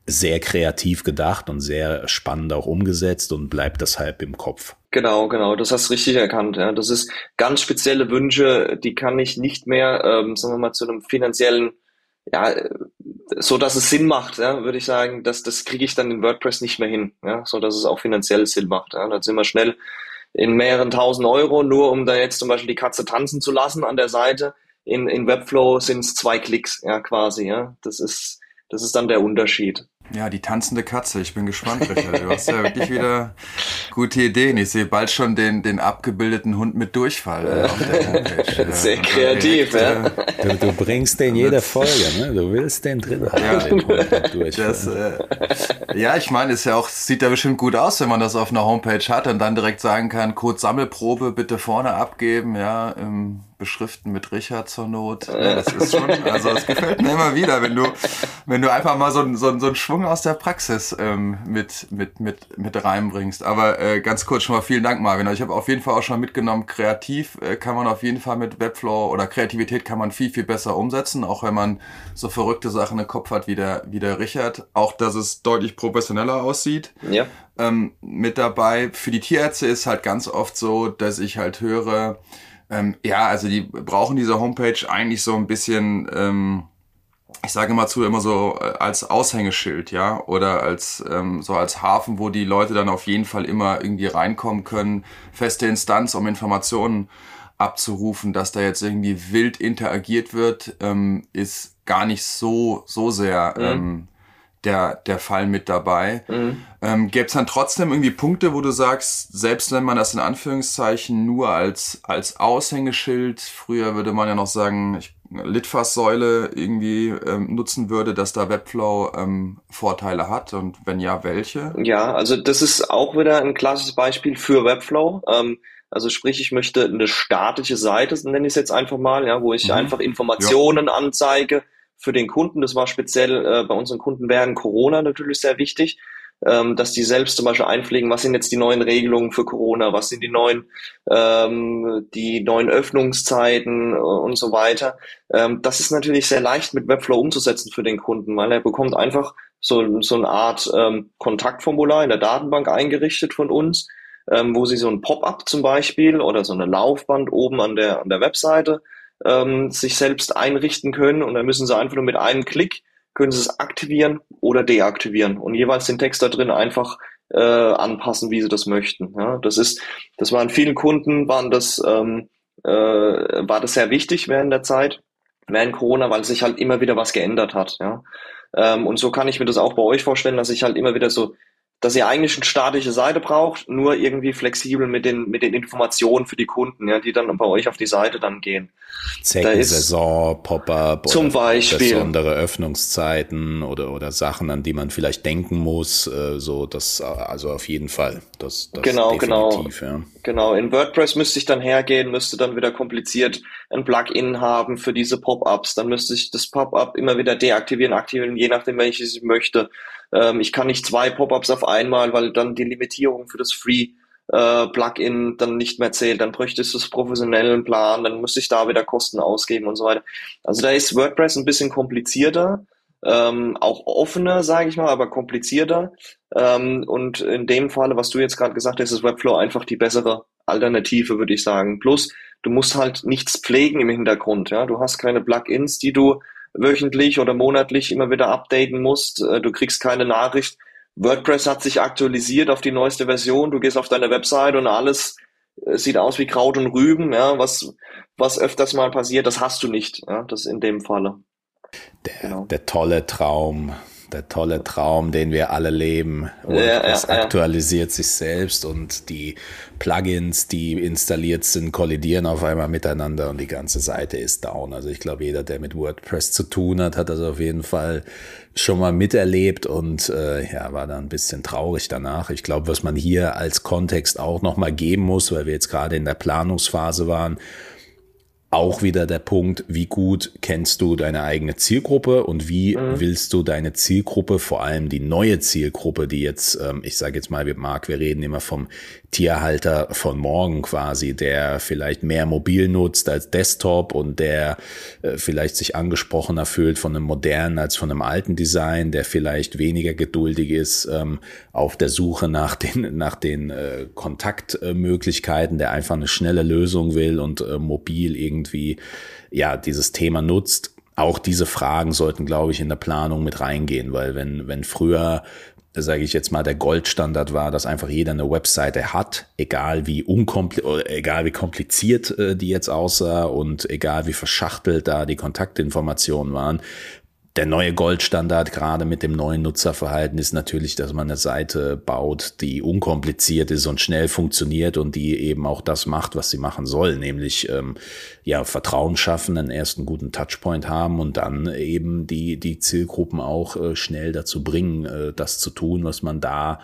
sehr kreativ gedacht und sehr spannend auch umgesetzt und bleibt deshalb im Kopf. Genau, genau, das hast du richtig erkannt. Ja. Das ist ganz spezielle Wünsche, die kann ich nicht mehr, ähm, sagen wir mal, zu einem finanziellen ja, so dass es Sinn macht, ja, würde ich sagen, dass das kriege ich dann in WordPress nicht mehr hin, ja, so dass es auch finanziell Sinn macht. Ja. Dann sind wir schnell in mehreren tausend Euro, nur um da jetzt zum Beispiel die Katze tanzen zu lassen an der Seite. In, in Webflow sind es zwei Klicks, ja, quasi, ja. Das ist, das ist dann der Unterschied. Ja, die tanzende Katze. Ich bin gespannt, Richard. Du hast ja wirklich wieder gute Ideen. Ich sehe bald schon den, den abgebildeten Hund mit Durchfall äh, auf der Homepage. [laughs] Sehr kreativ, ja. Du, du, bringst den jeder Folge, ne? Du willst den drin haben, ja, den Hund mit Durchfall. Das, äh, ja, ich meine, ist ja auch, sieht ja bestimmt gut aus, wenn man das auf einer Homepage hat und dann direkt sagen kann, Code Sammelprobe bitte vorne abgeben, ja, im beschriften mit Richard zur Not. Ja, das ist schon, also es gefällt mir immer wieder, wenn du, wenn du einfach mal so, so, so einen Schwung aus der Praxis ähm, mit, mit, mit, mit reinbringst. Aber äh, ganz kurz schon mal vielen Dank, Marvin. Ich habe auf jeden Fall auch schon mitgenommen, kreativ äh, kann man auf jeden Fall mit Webflow oder Kreativität kann man viel, viel besser umsetzen, auch wenn man so verrückte Sachen im Kopf hat wie der, wie der Richard. Auch, dass es deutlich professioneller aussieht. Ja. Ähm, mit dabei. Für die Tierärzte ist halt ganz oft so, dass ich halt höre, ähm, ja, also die brauchen diese Homepage eigentlich so ein bisschen, ähm, ich sage immer zu, immer so äh, als Aushängeschild, ja, oder als ähm, so als Hafen, wo die Leute dann auf jeden Fall immer irgendwie reinkommen können, feste Instanz, um Informationen abzurufen, dass da jetzt irgendwie wild interagiert wird, ähm, ist gar nicht so so sehr mhm. ähm, der, der Fall mit dabei. Mhm. Ähm, Gäbe es dann trotzdem irgendwie Punkte, wo du sagst, selbst wenn man das in Anführungszeichen nur als, als Aushängeschild, früher würde man ja noch sagen, ich, Litfaßsäule irgendwie ähm, nutzen würde, dass da Webflow ähm, Vorteile hat und wenn ja, welche? Ja, also das ist auch wieder ein klassisches Beispiel für Webflow. Ähm, also sprich, ich möchte eine statische Seite, nenne ich es jetzt einfach mal, ja, wo ich mhm. einfach Informationen ja. anzeige, für den Kunden. Das war speziell äh, bei unseren Kunden während Corona natürlich sehr wichtig, ähm, dass die selbst zum Beispiel einpflegen, was sind jetzt die neuen Regelungen für Corona, was sind die neuen, ähm, die neuen Öffnungszeiten äh, und so weiter. Ähm, das ist natürlich sehr leicht mit Webflow umzusetzen für den Kunden, weil er bekommt einfach so, so eine Art ähm, Kontaktformular in der Datenbank eingerichtet von uns, ähm, wo sie so ein Pop-up zum Beispiel oder so eine Laufband oben an der, an der Webseite ähm, sich selbst einrichten können und dann müssen sie einfach nur mit einem Klick können sie es aktivieren oder deaktivieren und jeweils den Text da drin einfach äh, anpassen, wie sie das möchten. Ja, das ist, das war in vielen Kunden waren das ähm, äh, war das sehr wichtig während der Zeit während Corona, weil sich halt immer wieder was geändert hat. Ja, ähm, und so kann ich mir das auch bei euch vorstellen, dass ich halt immer wieder so dass ihr eigentlich eine statische Seite braucht, nur irgendwie flexibel mit den, mit den Informationen für die Kunden, ja, die dann bei euch auf die Seite dann gehen. Zeckensaison, Pop-up, zum Beispiel besondere Öffnungszeiten oder, oder Sachen, an die man vielleicht denken muss, äh, so das, also auf jeden Fall. Das, das genau, genau. Ja. Genau. In WordPress müsste ich dann hergehen, müsste dann wieder kompliziert ein Plugin haben für diese Pop-ups. Dann müsste ich das Pop-up immer wieder deaktivieren, aktivieren, je nachdem, welches ich möchte. Ähm, ich kann nicht zwei Pop-ups auf einmal, weil dann die Limitierung für das Free äh, Plugin dann nicht mehr zählt, dann bräuchte es das professionellen Plan, dann müsste ich da wieder Kosten ausgeben und so weiter. Also da ist WordPress ein bisschen komplizierter, ähm, auch offener, sage ich mal, aber komplizierter. Ähm, und in dem Falle, was du jetzt gerade gesagt hast, ist Webflow einfach die bessere Alternative, würde ich sagen. Plus, du musst halt nichts pflegen im Hintergrund. Ja, du hast keine Plugins, die du wöchentlich oder monatlich immer wieder updaten musst. Äh, du kriegst keine Nachricht. WordPress hat sich aktualisiert auf die neueste Version. Du gehst auf deine Website und alles äh, sieht aus wie Kraut und Rüben, ja, was, was öfters mal passiert, das hast du nicht, ja, das in dem Falle. Der, genau. der tolle Traum der tolle Traum, den wir alle leben. Und ja, es ja, aktualisiert ja. sich selbst und die Plugins, die installiert sind, kollidieren auf einmal miteinander und die ganze Seite ist down. Also ich glaube, jeder, der mit WordPress zu tun hat, hat das auf jeden Fall schon mal miterlebt und äh, ja, war da ein bisschen traurig danach. Ich glaube, was man hier als Kontext auch nochmal geben muss, weil wir jetzt gerade in der Planungsphase waren, auch wieder der Punkt, wie gut kennst du deine eigene Zielgruppe und wie mhm. willst du deine Zielgruppe, vor allem die neue Zielgruppe, die jetzt, ähm, ich sage jetzt mal, Marc, wir reden immer vom Tierhalter von morgen quasi, der vielleicht mehr mobil nutzt als Desktop und der äh, vielleicht sich angesprochener fühlt von einem modernen als von einem alten Design, der vielleicht weniger geduldig ist ähm, auf der Suche nach den, [laughs] nach den äh, Kontaktmöglichkeiten, der einfach eine schnelle Lösung will und äh, mobil irgendwie ja dieses Thema nutzt. Auch diese Fragen sollten, glaube ich, in der Planung mit reingehen, weil wenn, wenn früher sage ich jetzt mal, der Goldstandard war, dass einfach jeder eine Webseite hat, egal wie unkompli egal wie kompliziert äh, die jetzt aussah und egal wie verschachtelt da die Kontaktinformationen waren, der neue Goldstandard, gerade mit dem neuen Nutzerverhalten, ist natürlich, dass man eine Seite baut, die unkompliziert ist und schnell funktioniert und die eben auch das macht, was sie machen soll, nämlich ähm, ja Vertrauen schaffen, einen ersten guten Touchpoint haben und dann eben die die Zielgruppen auch äh, schnell dazu bringen, äh, das zu tun, was man da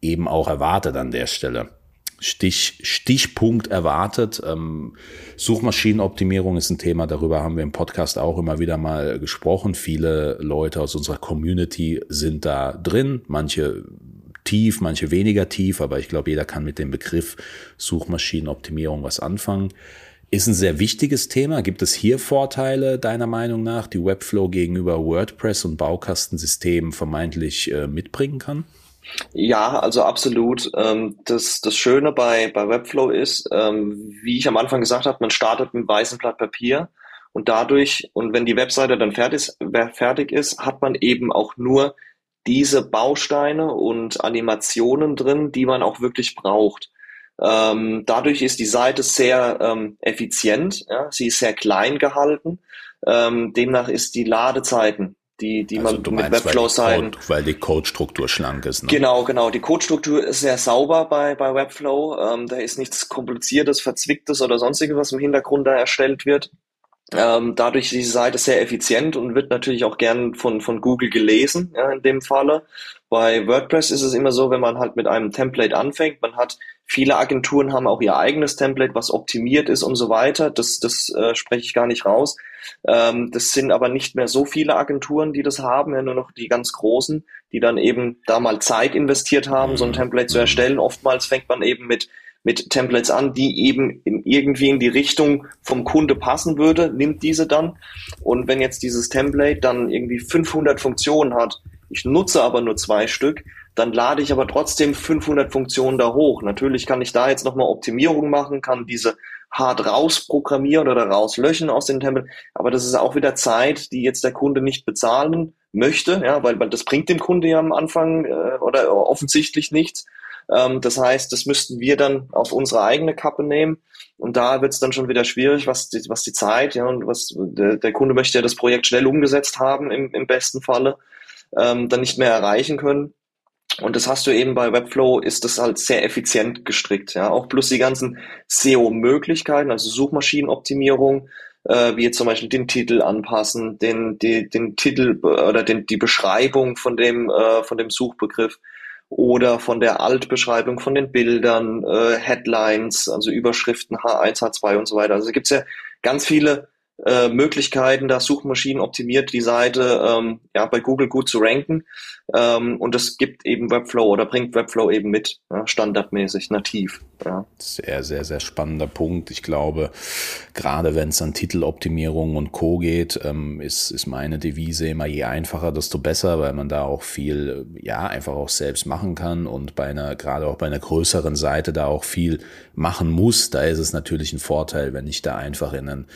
eben auch erwartet an der Stelle. Stich, Stichpunkt erwartet. Ähm, Suchmaschinenoptimierung ist ein Thema, darüber haben wir im Podcast auch immer wieder mal gesprochen. Viele Leute aus unserer Community sind da drin, manche tief, manche weniger tief, aber ich glaube, jeder kann mit dem Begriff Suchmaschinenoptimierung was anfangen. Ist ein sehr wichtiges Thema. Gibt es hier Vorteile deiner Meinung nach, die Webflow gegenüber WordPress und Baukastensystemen vermeintlich äh, mitbringen kann? Ja, also absolut. Ähm, das, das Schöne bei, bei Webflow ist, ähm, wie ich am Anfang gesagt habe, man startet mit weißen Blatt Papier und dadurch, und wenn die Webseite dann fertig, fertig ist, hat man eben auch nur diese Bausteine und Animationen drin, die man auch wirklich braucht. Ähm, dadurch ist die Seite sehr ähm, effizient, ja, sie ist sehr klein gehalten. Ähm, demnach ist die Ladezeiten die, die also man mit Webflow-Seiten. Weil die Codestruktur schlank ist. Ne? Genau, genau. Die Codestruktur ist sehr sauber bei, bei Webflow. Ähm, da ist nichts Kompliziertes, Verzwicktes oder sonstiges, was im Hintergrund da erstellt wird. Ähm, dadurch ist die Seite sehr effizient und wird natürlich auch gern von, von Google gelesen, ja, in dem Falle. Bei WordPress ist es immer so, wenn man halt mit einem Template anfängt, man hat viele Agenturen haben auch ihr eigenes Template, was optimiert ist und so weiter. Das, das äh, spreche ich gar nicht raus. Ähm, das sind aber nicht mehr so viele Agenturen, die das haben, ja, nur noch die ganz großen, die dann eben da mal Zeit investiert haben, so ein mhm. Template zu erstellen. Oftmals fängt man eben mit mit Templates an, die eben in irgendwie in die Richtung vom Kunde passen würde, nimmt diese dann. Und wenn jetzt dieses Template dann irgendwie 500 Funktionen hat, ich nutze aber nur zwei Stück, dann lade ich aber trotzdem 500 Funktionen da hoch. Natürlich kann ich da jetzt nochmal Optimierung machen, kann diese hart rausprogrammieren oder rauslöschen aus dem Template. Aber das ist auch wieder Zeit, die jetzt der Kunde nicht bezahlen möchte, ja, weil, weil das bringt dem Kunde ja am Anfang äh, oder offensichtlich nichts. Ähm, das heißt, das müssten wir dann auf unsere eigene Kappe nehmen. Und da wird es dann schon wieder schwierig, was die, was die Zeit, ja, und was der, der Kunde möchte ja das Projekt schnell umgesetzt haben, im, im besten Falle, ähm, dann nicht mehr erreichen können. Und das hast du eben bei Webflow, ist das halt sehr effizient gestrickt, ja. Auch plus die ganzen SEO-Möglichkeiten, also Suchmaschinenoptimierung, äh, wie jetzt zum Beispiel den Titel anpassen, den, die, den Titel oder den, die Beschreibung von dem, äh, von dem Suchbegriff oder von der Altbeschreibung von den Bildern, äh, Headlines, also Überschriften H1, H2 und so weiter. Also gibt es ja ganz viele äh, Möglichkeiten, da Suchmaschinen optimiert die Seite ähm, ja, bei Google gut zu ranken. Ähm, und das gibt eben Webflow oder bringt Webflow eben mit, ja, standardmäßig, nativ. Ja. Sehr, sehr, sehr spannender Punkt. Ich glaube, gerade wenn es an Titeloptimierung und Co. geht, ähm, ist, ist meine Devise immer je einfacher, desto besser, weil man da auch viel, ja, einfach auch selbst machen kann und bei einer, gerade auch bei einer größeren Seite da auch viel machen muss. Da ist es natürlich ein Vorteil, wenn ich da einfach in einen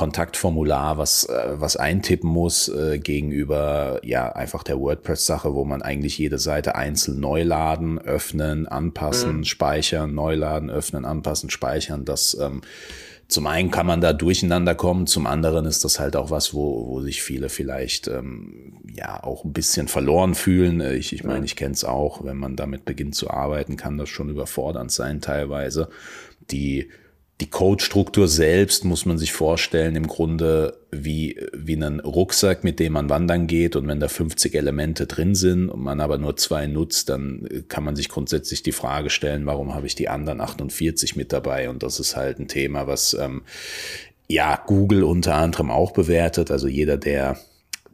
Kontaktformular, was, äh, was eintippen muss äh, gegenüber ja einfach der WordPress-Sache, wo man eigentlich jede Seite einzeln neu laden, öffnen, anpassen, mhm. speichern, neu laden, öffnen, anpassen, speichern. Das ähm, zum einen kann man da durcheinander kommen, zum anderen ist das halt auch was, wo, wo sich viele vielleicht ähm, ja auch ein bisschen verloren fühlen. Äh, ich, ich meine, ich kenne es auch, wenn man damit beginnt zu arbeiten, kann das schon überfordernd sein teilweise. Die die Codestruktur selbst muss man sich vorstellen, im Grunde wie, wie einen Rucksack, mit dem man wandern geht. Und wenn da 50 Elemente drin sind und man aber nur zwei nutzt, dann kann man sich grundsätzlich die Frage stellen, warum habe ich die anderen 48 mit dabei? Und das ist halt ein Thema, was ähm, ja Google unter anderem auch bewertet. Also jeder, der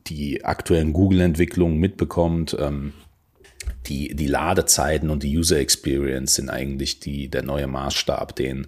die aktuellen Google-Entwicklungen mitbekommt, ähm, die, die Ladezeiten und die User Experience sind eigentlich die, der neue Maßstab, den,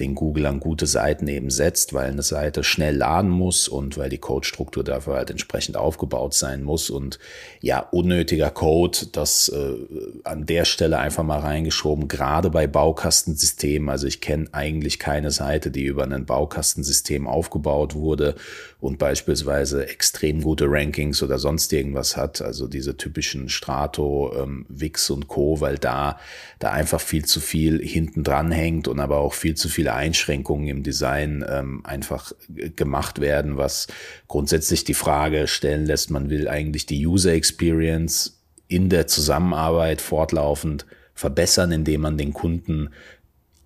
den Google an gute Seiten eben setzt, weil eine Seite schnell laden muss und weil die Codestruktur dafür halt entsprechend aufgebaut sein muss und ja, unnötiger Code, das äh, an der Stelle einfach mal reingeschoben, gerade bei Baukastensystemen. Also ich kenne eigentlich keine Seite, die über ein Baukastensystem aufgebaut wurde und beispielsweise extrem gute Rankings oder sonst irgendwas hat. Also diese typischen Strato, ähm, Wix und Co., weil da, da einfach viel zu viel hinten dran hängt und aber auch viel zu viele Einschränkungen im Design ähm, einfach gemacht werden, was grundsätzlich die Frage stellen lässt, man will eigentlich die User Experience in der Zusammenarbeit fortlaufend verbessern, indem man den Kunden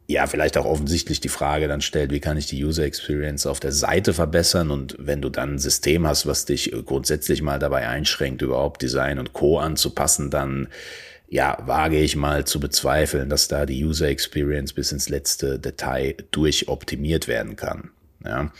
ja, vielleicht auch offensichtlich die Frage dann stellt, wie kann ich die User Experience auf der Seite verbessern? Und wenn du dann ein System hast, was dich grundsätzlich mal dabei einschränkt, überhaupt Design und Co. anzupassen, dann ja, wage ich mal zu bezweifeln, dass da die User Experience bis ins letzte Detail durchoptimiert werden kann. Ja.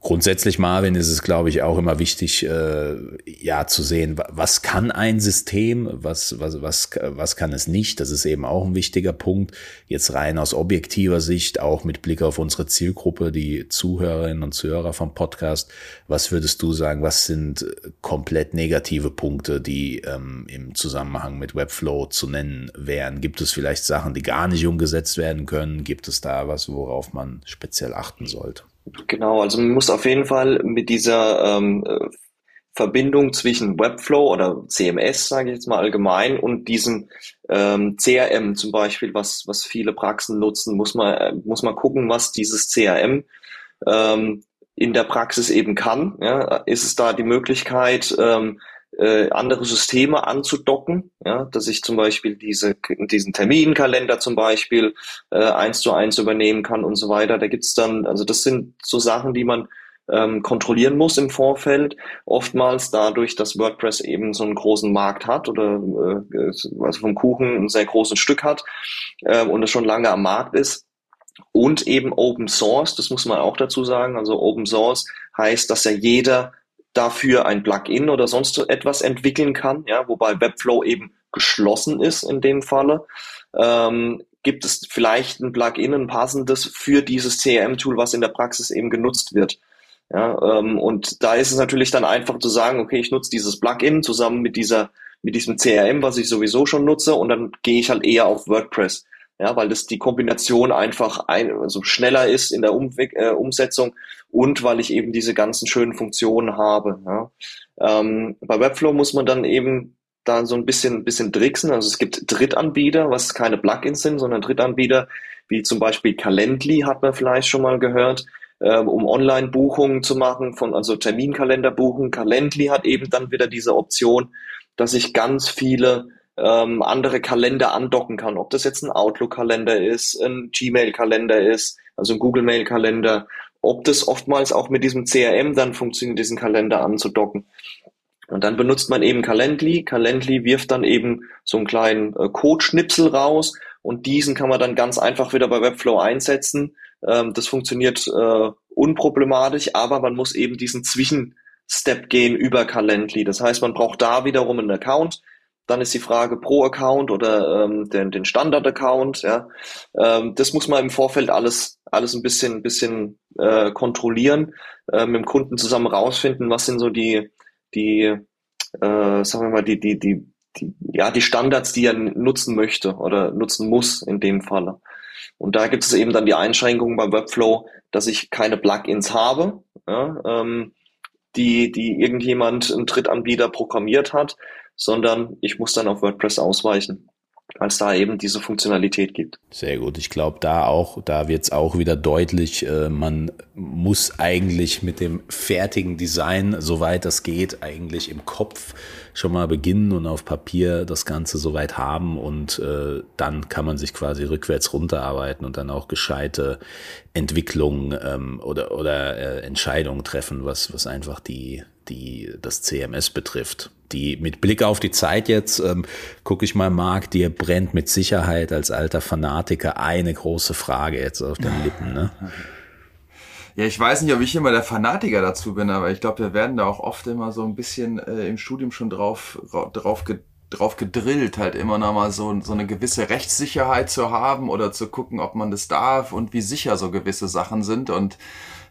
Grundsätzlich, Marvin, ist es, glaube ich, auch immer wichtig, äh, ja, zu sehen, was kann ein System, was, was, was, was kann es nicht. Das ist eben auch ein wichtiger Punkt. Jetzt rein aus objektiver Sicht, auch mit Blick auf unsere Zielgruppe, die Zuhörerinnen und Zuhörer vom Podcast. Was würdest du sagen, was sind komplett negative Punkte, die ähm, im Zusammenhang mit Webflow zu nennen wären? Gibt es vielleicht Sachen, die gar nicht umgesetzt werden können? Gibt es da was, worauf man speziell achten sollte? Genau, also man muss auf jeden Fall mit dieser ähm, äh, Verbindung zwischen Webflow oder CMS, sage ich jetzt mal allgemein, und diesem ähm, CRM zum Beispiel, was, was viele Praxen nutzen, muss man, äh, muss man gucken, was dieses CRM ähm, in der Praxis eben kann. Ja? Ist es da die Möglichkeit, ähm, äh, andere Systeme anzudocken, ja, dass ich zum Beispiel diese, diesen Terminkalender zum Beispiel äh, eins zu eins übernehmen kann und so weiter. Da gibt's dann, also das sind so Sachen, die man ähm, kontrollieren muss im Vorfeld. Oftmals dadurch, dass WordPress eben so einen großen Markt hat oder äh, also vom Kuchen ein sehr großes Stück hat äh, und es schon lange am Markt ist. Und eben Open Source, das muss man auch dazu sagen. Also Open Source heißt, dass ja jeder dafür ein Plugin oder sonst etwas entwickeln kann, ja, wobei Webflow eben geschlossen ist in dem Falle. Ähm, gibt es vielleicht ein Plugin, ein passendes für dieses CRM-Tool, was in der Praxis eben genutzt wird. Ja, ähm, und da ist es natürlich dann einfach zu sagen, okay, ich nutze dieses Plugin zusammen mit dieser, mit diesem CRM, was ich sowieso schon nutze, und dann gehe ich halt eher auf WordPress. Ja, weil das die Kombination einfach ein, also schneller ist in der Umwe äh, Umsetzung und weil ich eben diese ganzen schönen Funktionen habe. Ja. Ähm, bei Webflow muss man dann eben da so ein bisschen, bisschen tricksen. Also es gibt Drittanbieter, was keine Plugins sind, sondern Drittanbieter, wie zum Beispiel Calendly hat man vielleicht schon mal gehört ähm, um Online-Buchungen zu machen, von also Terminkalender buchen. Calendly hat eben dann wieder diese Option, dass ich ganz viele ähm, andere Kalender andocken kann. Ob das jetzt ein Outlook-Kalender ist, ein Gmail-Kalender ist, also ein Google-Mail-Kalender, ob das oftmals auch mit diesem CRM dann funktioniert, diesen Kalender anzudocken. Und dann benutzt man eben Calendly. Calendly wirft dann eben so einen kleinen äh, Code-Schnipsel raus und diesen kann man dann ganz einfach wieder bei Webflow einsetzen ähm, das funktioniert äh, unproblematisch, aber man muss eben diesen Zwischenstep gehen über Calendly. Das heißt, man braucht da wiederum einen Account. Dann ist die Frage pro Account oder ähm, den, den Standard-Account. Ja. Ähm, das muss man im Vorfeld alles, alles ein bisschen, bisschen äh, kontrollieren, äh, mit dem Kunden zusammen rausfinden, was sind so die, die äh, sagen wir mal, die, die, die, die, ja, die Standards, die er nutzen möchte oder nutzen muss in dem Falle. Und da gibt es eben dann die Einschränkung bei Webflow, dass ich keine Plugins habe, ja, ähm, die, die irgendjemand, ein Drittanbieter programmiert hat, sondern ich muss dann auf WordPress ausweichen weil es da eben diese Funktionalität gibt. Sehr gut. Ich glaube, da auch, da wird es auch wieder deutlich, äh, man muss eigentlich mit dem fertigen Design, soweit das geht, eigentlich im Kopf schon mal beginnen und auf Papier das Ganze soweit haben und äh, dann kann man sich quasi rückwärts runterarbeiten und dann auch gescheite Entwicklungen ähm, oder, oder äh, Entscheidungen treffen, was, was einfach die, die das CMS betrifft. Die mit Blick auf die Zeit jetzt ähm, gucke ich mal, Marc, dir brennt mit Sicherheit als alter Fanatiker eine große Frage jetzt auf den Lippen. Ne? Ja, ich weiß nicht, ob ich immer der Fanatiker dazu bin, aber ich glaube, wir werden da auch oft immer so ein bisschen äh, im Studium schon drauf, drauf, drauf gedrillt, halt immer noch mal so, so eine gewisse Rechtssicherheit zu haben oder zu gucken, ob man das darf und wie sicher so gewisse Sachen sind und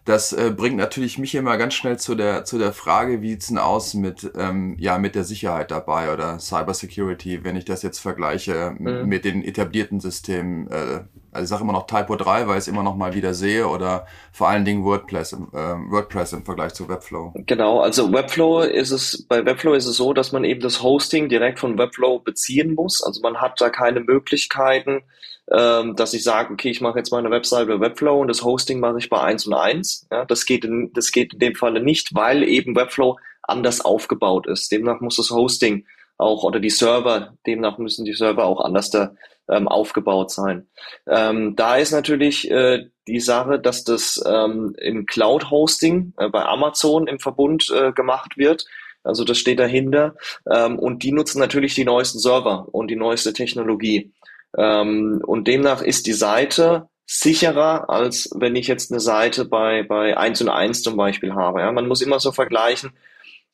das äh, bringt natürlich mich immer ganz schnell zu der, zu der Frage, wie sieht's denn aus mit, ähm, ja, mit der Sicherheit dabei oder Cybersecurity, wenn ich das jetzt vergleiche mhm. mit den etablierten Systemen. Äh, also ich sage immer noch Typo 3, weil ich es immer noch mal wieder sehe oder vor allen Dingen WordPress, äh, WordPress im Vergleich zu Webflow. Genau, also Webflow ist es, bei Webflow ist es so, dass man eben das Hosting direkt von Webflow beziehen muss. Also man hat da keine Möglichkeiten, ähm, dass ich sage, okay, ich mache jetzt meine Webseite bei Webflow und das Hosting mache ich bei 1 und 1. Ja, das, geht in, das geht in dem Falle nicht, weil eben Webflow anders aufgebaut ist. Demnach muss das Hosting auch oder die Server, demnach müssen die Server auch anders da, ähm, aufgebaut sein. Ähm, da ist natürlich äh, die Sache, dass das ähm, im Cloud-Hosting äh, bei Amazon im Verbund äh, gemacht wird. Also das steht dahinter. Ähm, und die nutzen natürlich die neuesten Server und die neueste Technologie. Ähm, und demnach ist die Seite sicherer, als wenn ich jetzt eine Seite bei, bei 1 und 1 zum Beispiel habe. Ja, man muss immer so vergleichen,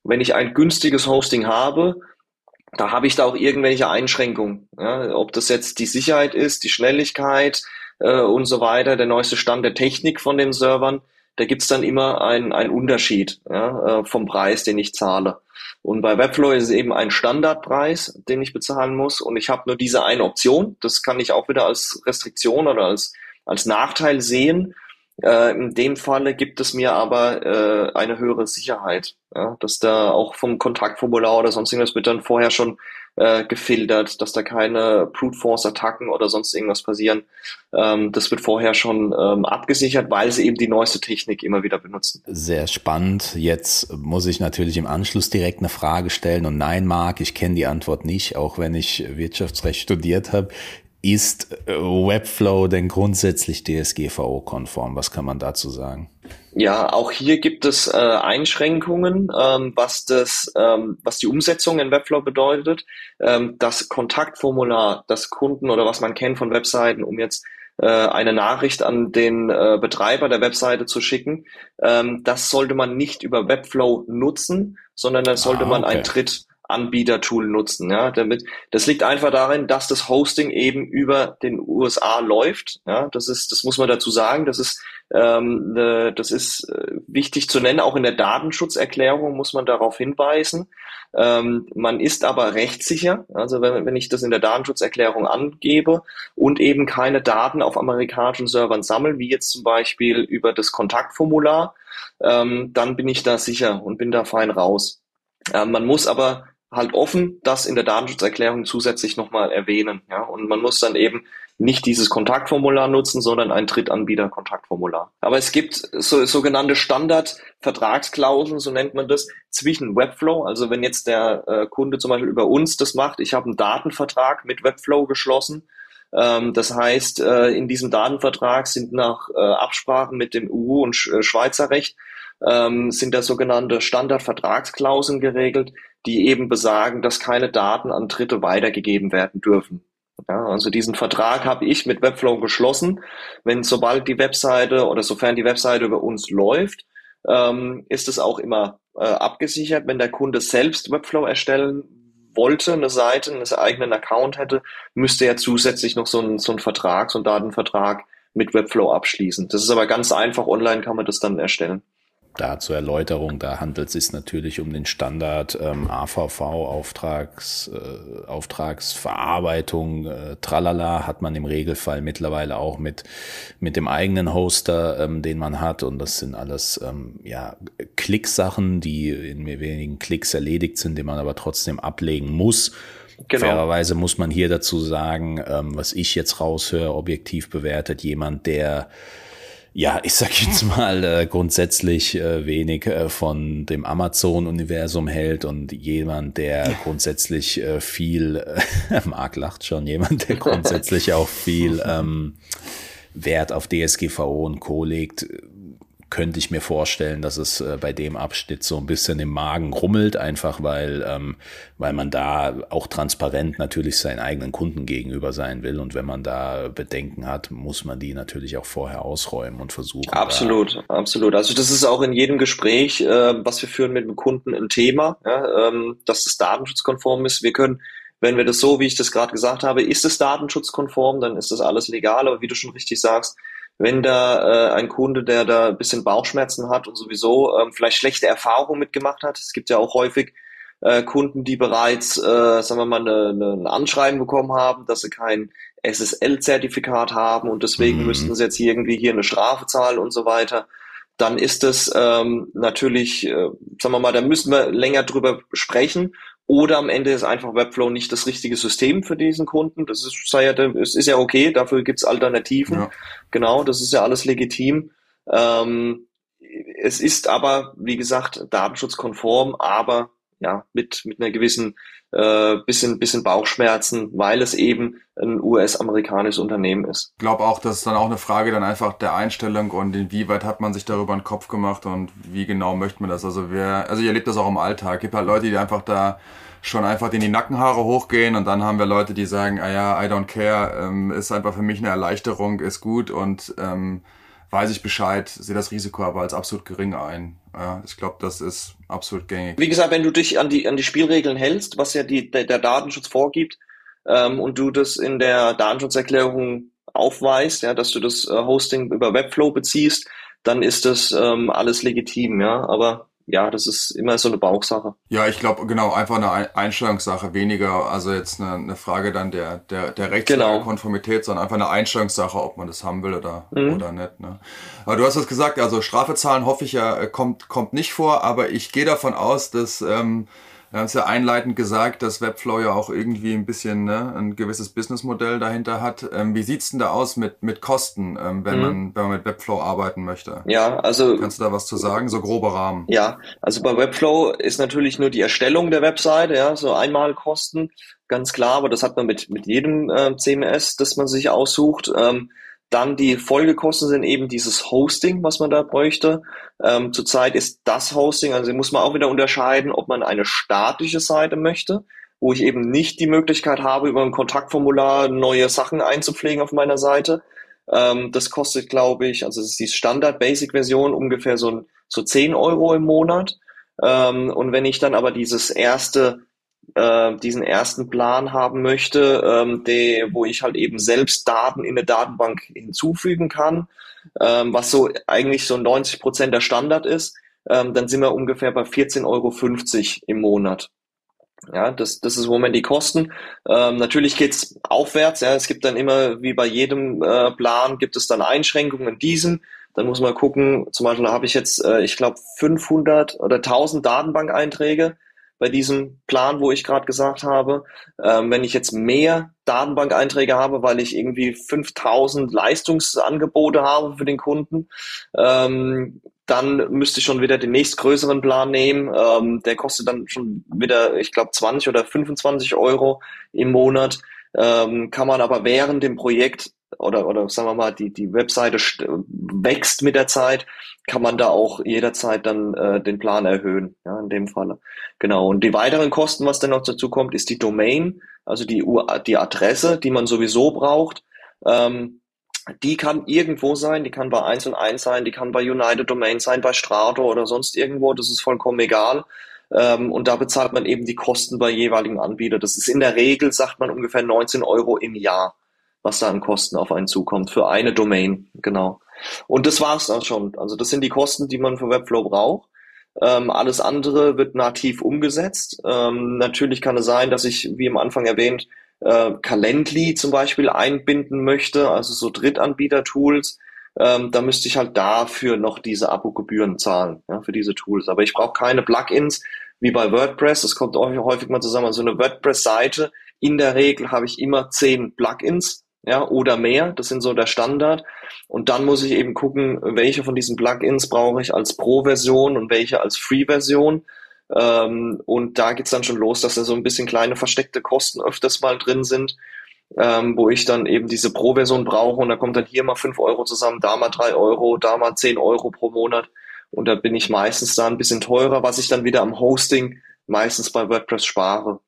wenn ich ein günstiges Hosting habe, da habe ich da auch irgendwelche Einschränkungen. Ja, ob das jetzt die Sicherheit ist, die Schnelligkeit äh, und so weiter, der neueste Stand der Technik von den Servern, da gibt's dann immer einen, Unterschied ja, äh, vom Preis, den ich zahle. Und bei Webflow ist es eben ein Standardpreis, den ich bezahlen muss. Und ich habe nur diese eine Option. Das kann ich auch wieder als Restriktion oder als, als Nachteil sehen. Äh, in dem Falle gibt es mir aber äh, eine höhere Sicherheit, ja, dass da auch vom Kontaktformular oder sonst irgendwas wird dann vorher schon äh, gefiltert, dass da keine Brute Force Attacken oder sonst irgendwas passieren. Ähm, das wird vorher schon ähm, abgesichert, weil sie eben die neueste Technik immer wieder benutzen. Sehr spannend. Jetzt muss ich natürlich im Anschluss direkt eine Frage stellen und nein, Marc, ich kenne die Antwort nicht, auch wenn ich Wirtschaftsrecht studiert habe. Ist äh, Webflow denn grundsätzlich DSGVO-konform? Was kann man dazu sagen? Ja, auch hier gibt es äh, Einschränkungen, ähm, was das, ähm, was die Umsetzung in Webflow bedeutet. Ähm, das Kontaktformular, das Kunden oder was man kennt von Webseiten, um jetzt äh, eine Nachricht an den äh, Betreiber der Webseite zu schicken, ähm, das sollte man nicht über Webflow nutzen, sondern das sollte ah, okay. man ein Dritt Anbietertool nutzen. Ja, damit, das liegt einfach darin, dass das Hosting eben über den USA läuft. Ja, das ist, das muss man dazu sagen. Das ist, ähm, ne, das ist äh, wichtig zu nennen. Auch in der Datenschutzerklärung muss man darauf hinweisen. Ähm, man ist aber rechtssicher. Also wenn, wenn ich das in der Datenschutzerklärung angebe und eben keine Daten auf amerikanischen Servern sammle, wie jetzt zum Beispiel über das Kontaktformular, ähm, dann bin ich da sicher und bin da fein raus. Ähm, man muss aber halt offen das in der Datenschutzerklärung zusätzlich nochmal erwähnen. Ja? Und man muss dann eben nicht dieses Kontaktformular nutzen, sondern ein Drittanbieter-Kontaktformular. Aber es gibt so, sogenannte Standard-Vertragsklauseln, so nennt man das, zwischen Webflow. Also wenn jetzt der äh, Kunde zum Beispiel über uns das macht, ich habe einen Datenvertrag mit Webflow geschlossen. Ähm, das heißt, äh, in diesem Datenvertrag sind nach äh, Absprachen mit dem EU und Sch äh, Schweizer Recht ähm, sind da sogenannte Standardvertragsklauseln geregelt, die eben besagen, dass keine Daten an Dritte weitergegeben werden dürfen. Ja, also diesen Vertrag habe ich mit Webflow geschlossen. Wenn sobald die Webseite oder sofern die Webseite über uns läuft, ähm, ist es auch immer äh, abgesichert. Wenn der Kunde selbst Webflow erstellen wollte, eine Seite, einen eigenen Account hätte, müsste er zusätzlich noch so einen, so einen Vertrag, so einen Datenvertrag mit Webflow abschließen. Das ist aber ganz einfach. Online kann man das dann erstellen da zur Erläuterung, da handelt es sich natürlich um den Standard ähm, AVV Auftrags äh, Auftragsverarbeitung äh, tralala hat man im Regelfall mittlerweile auch mit mit dem eigenen Hoster, ähm, den man hat und das sind alles ähm, ja Klicksachen, die in wenigen Klicks erledigt sind, die man aber trotzdem ablegen muss. Genau. Fairerweise muss man hier dazu sagen, ähm, was ich jetzt raushöre, objektiv bewertet, jemand, der ja, ich sag jetzt mal äh, grundsätzlich äh, wenig äh, von dem Amazon-Universum hält und jemand, der grundsätzlich äh, viel, äh, [laughs] Marc lacht schon, jemand, der grundsätzlich auch viel [laughs] ähm, Wert auf DSGVO und Co. legt, könnte ich mir vorstellen, dass es äh, bei dem Abschnitt so ein bisschen im Magen rummelt, einfach weil, ähm, weil man da auch transparent natürlich seinen eigenen Kunden gegenüber sein will. Und wenn man da Bedenken hat, muss man die natürlich auch vorher ausräumen und versuchen. Absolut, absolut. Also das ist auch in jedem Gespräch, äh, was wir führen mit dem Kunden, ein Thema, ja, ähm, dass es datenschutzkonform ist. Wir können wenn wir das so, wie ich das gerade gesagt habe, ist es datenschutzkonform, dann ist das alles legal. Aber wie du schon richtig sagst, wenn da äh, ein Kunde, der da ein bisschen Bauchschmerzen hat und sowieso ähm, vielleicht schlechte Erfahrungen mitgemacht hat. Es gibt ja auch häufig äh, Kunden, die bereits, äh, sagen wir mal, eine, eine, ein Anschreiben bekommen haben, dass sie kein SSL-Zertifikat haben und deswegen mhm. müssten sie jetzt irgendwie hier eine Strafe zahlen und so weiter. Dann ist es ähm, natürlich, äh, sagen wir mal, da müssen wir länger drüber sprechen oder am Ende ist einfach Webflow nicht das richtige System für diesen Kunden. Das ist, sei ja, es ist ja okay, dafür gibt's Alternativen. Ja. Genau, das ist ja alles legitim. Ähm, es ist aber, wie gesagt, datenschutzkonform, aber ja, mit, mit einer gewissen äh, bisschen, bisschen Bauchschmerzen, weil es eben ein US-amerikanisches Unternehmen ist. Ich glaube auch, das ist dann auch eine Frage dann einfach der Einstellung und inwieweit hat man sich darüber einen Kopf gemacht und wie genau möchte man das. Also wer, also ihr erlebt das auch im Alltag. Gibt halt Leute, die einfach da schon einfach in die Nackenhaare hochgehen und dann haben wir Leute, die sagen, ah ja, I don't care, ähm, ist einfach für mich eine Erleichterung, ist gut und ähm, weiß ich Bescheid, sehe das Risiko aber als absolut gering ein. Ja, ich glaube, das ist absolut gängig. Wie gesagt, wenn du dich an die, an die Spielregeln hältst, was ja die, der, der Datenschutz vorgibt, ähm, und du das in der Datenschutzerklärung aufweist, ja, dass du das äh, Hosting über Webflow beziehst, dann ist das ähm, alles legitim, ja. Aber ja, das ist immer so eine Bauchsache. Ja, ich glaube, genau, einfach eine Einstellungssache, weniger, also jetzt eine, eine Frage dann der, der, der Rechtskonformität, genau. sondern einfach eine Einstellungssache, ob man das haben will oder, mhm. oder nicht. Ne? Aber du hast es gesagt, also Strafe zahlen hoffe ich ja, äh, kommt, kommt nicht vor, aber ich gehe davon aus, dass ähm, wir haben es ja einleitend gesagt, dass Webflow ja auch irgendwie ein bisschen ne, ein gewisses Businessmodell dahinter hat. Ähm, wie sieht's denn da aus mit, mit Kosten, ähm, wenn, mhm. man, wenn man mit Webflow arbeiten möchte? Ja, also. Kannst du da was zu sagen? So grober Rahmen. Ja, also bei Webflow ist natürlich nur die Erstellung der Webseite, ja, so einmal Kosten, ganz klar, aber das hat man mit, mit jedem äh, CMS, das man sich aussucht. Ähm, dann die Folgekosten sind eben dieses Hosting, was man da bräuchte. Ähm, zurzeit ist das Hosting, also muss man auch wieder unterscheiden, ob man eine statische Seite möchte, wo ich eben nicht die Möglichkeit habe, über ein Kontaktformular neue Sachen einzupflegen auf meiner Seite. Ähm, das kostet, glaube ich, also das ist die Standard-Basic-Version ungefähr so, so 10 Euro im Monat. Ähm, und wenn ich dann aber dieses erste äh, diesen ersten Plan haben möchte, ähm, die, wo ich halt eben selbst Daten in eine Datenbank hinzufügen kann, ähm, was so eigentlich so 90 Prozent der Standard ist, ähm, dann sind wir ungefähr bei 14,50 Euro im Monat. Ja, das, das ist im Moment die Kosten. Ähm, natürlich geht's aufwärts. Ja, es gibt dann immer, wie bei jedem äh, Plan, gibt es dann Einschränkungen in diesem. Dann muss man gucken, zum Beispiel habe ich jetzt, äh, ich glaube, 500 oder 1000 Datenbank-Einträge bei diesem Plan, wo ich gerade gesagt habe. Ähm, wenn ich jetzt mehr Datenbank-Einträge habe, weil ich irgendwie 5000 Leistungsangebote habe für den Kunden, ähm, dann müsste ich schon wieder den nächstgrößeren Plan nehmen. Ähm, der kostet dann schon wieder, ich glaube, 20 oder 25 Euro im Monat. Ähm, kann man aber während dem Projekt oder, oder sagen wir mal, die, die Webseite wächst mit der Zeit, kann man da auch jederzeit dann äh, den Plan erhöhen, ja, in dem Falle. Genau. Und die weiteren Kosten, was dann noch dazu kommt, ist die Domain, also die, die Adresse, die man sowieso braucht. Ähm, die kann irgendwo sein, die kann bei 1 und 1 sein, die kann bei United Domain sein, bei Strato oder sonst irgendwo, das ist vollkommen egal. Ähm, und da bezahlt man eben die Kosten bei jeweiligen Anbieter. Das ist in der Regel, sagt man, ungefähr 19 Euro im Jahr was da an Kosten auf einen zukommt für eine Domain, genau. Und das war's dann schon. Also das sind die Kosten, die man für Webflow braucht. Ähm, alles andere wird nativ umgesetzt. Ähm, natürlich kann es sein, dass ich, wie am Anfang erwähnt, äh, Calendly zum Beispiel einbinden möchte, also so Drittanbieter-Tools. Ähm, da müsste ich halt dafür noch diese Abogebühren zahlen, ja, für diese Tools. Aber ich brauche keine Plugins wie bei WordPress. Das kommt häufig mal zusammen. Also eine WordPress-Seite, in der Regel habe ich immer zehn Plugins ja, oder mehr. Das sind so der Standard. Und dann muss ich eben gucken, welche von diesen Plugins brauche ich als Pro-Version und welche als Free-Version. Ähm, und da geht's dann schon los, dass da so ein bisschen kleine versteckte Kosten öfters mal drin sind, ähm, wo ich dann eben diese Pro-Version brauche und da kommt dann hier mal fünf Euro zusammen, da mal drei Euro, da mal zehn Euro pro Monat. Und da bin ich meistens da ein bisschen teurer, was ich dann wieder am Hosting meistens bei WordPress spare.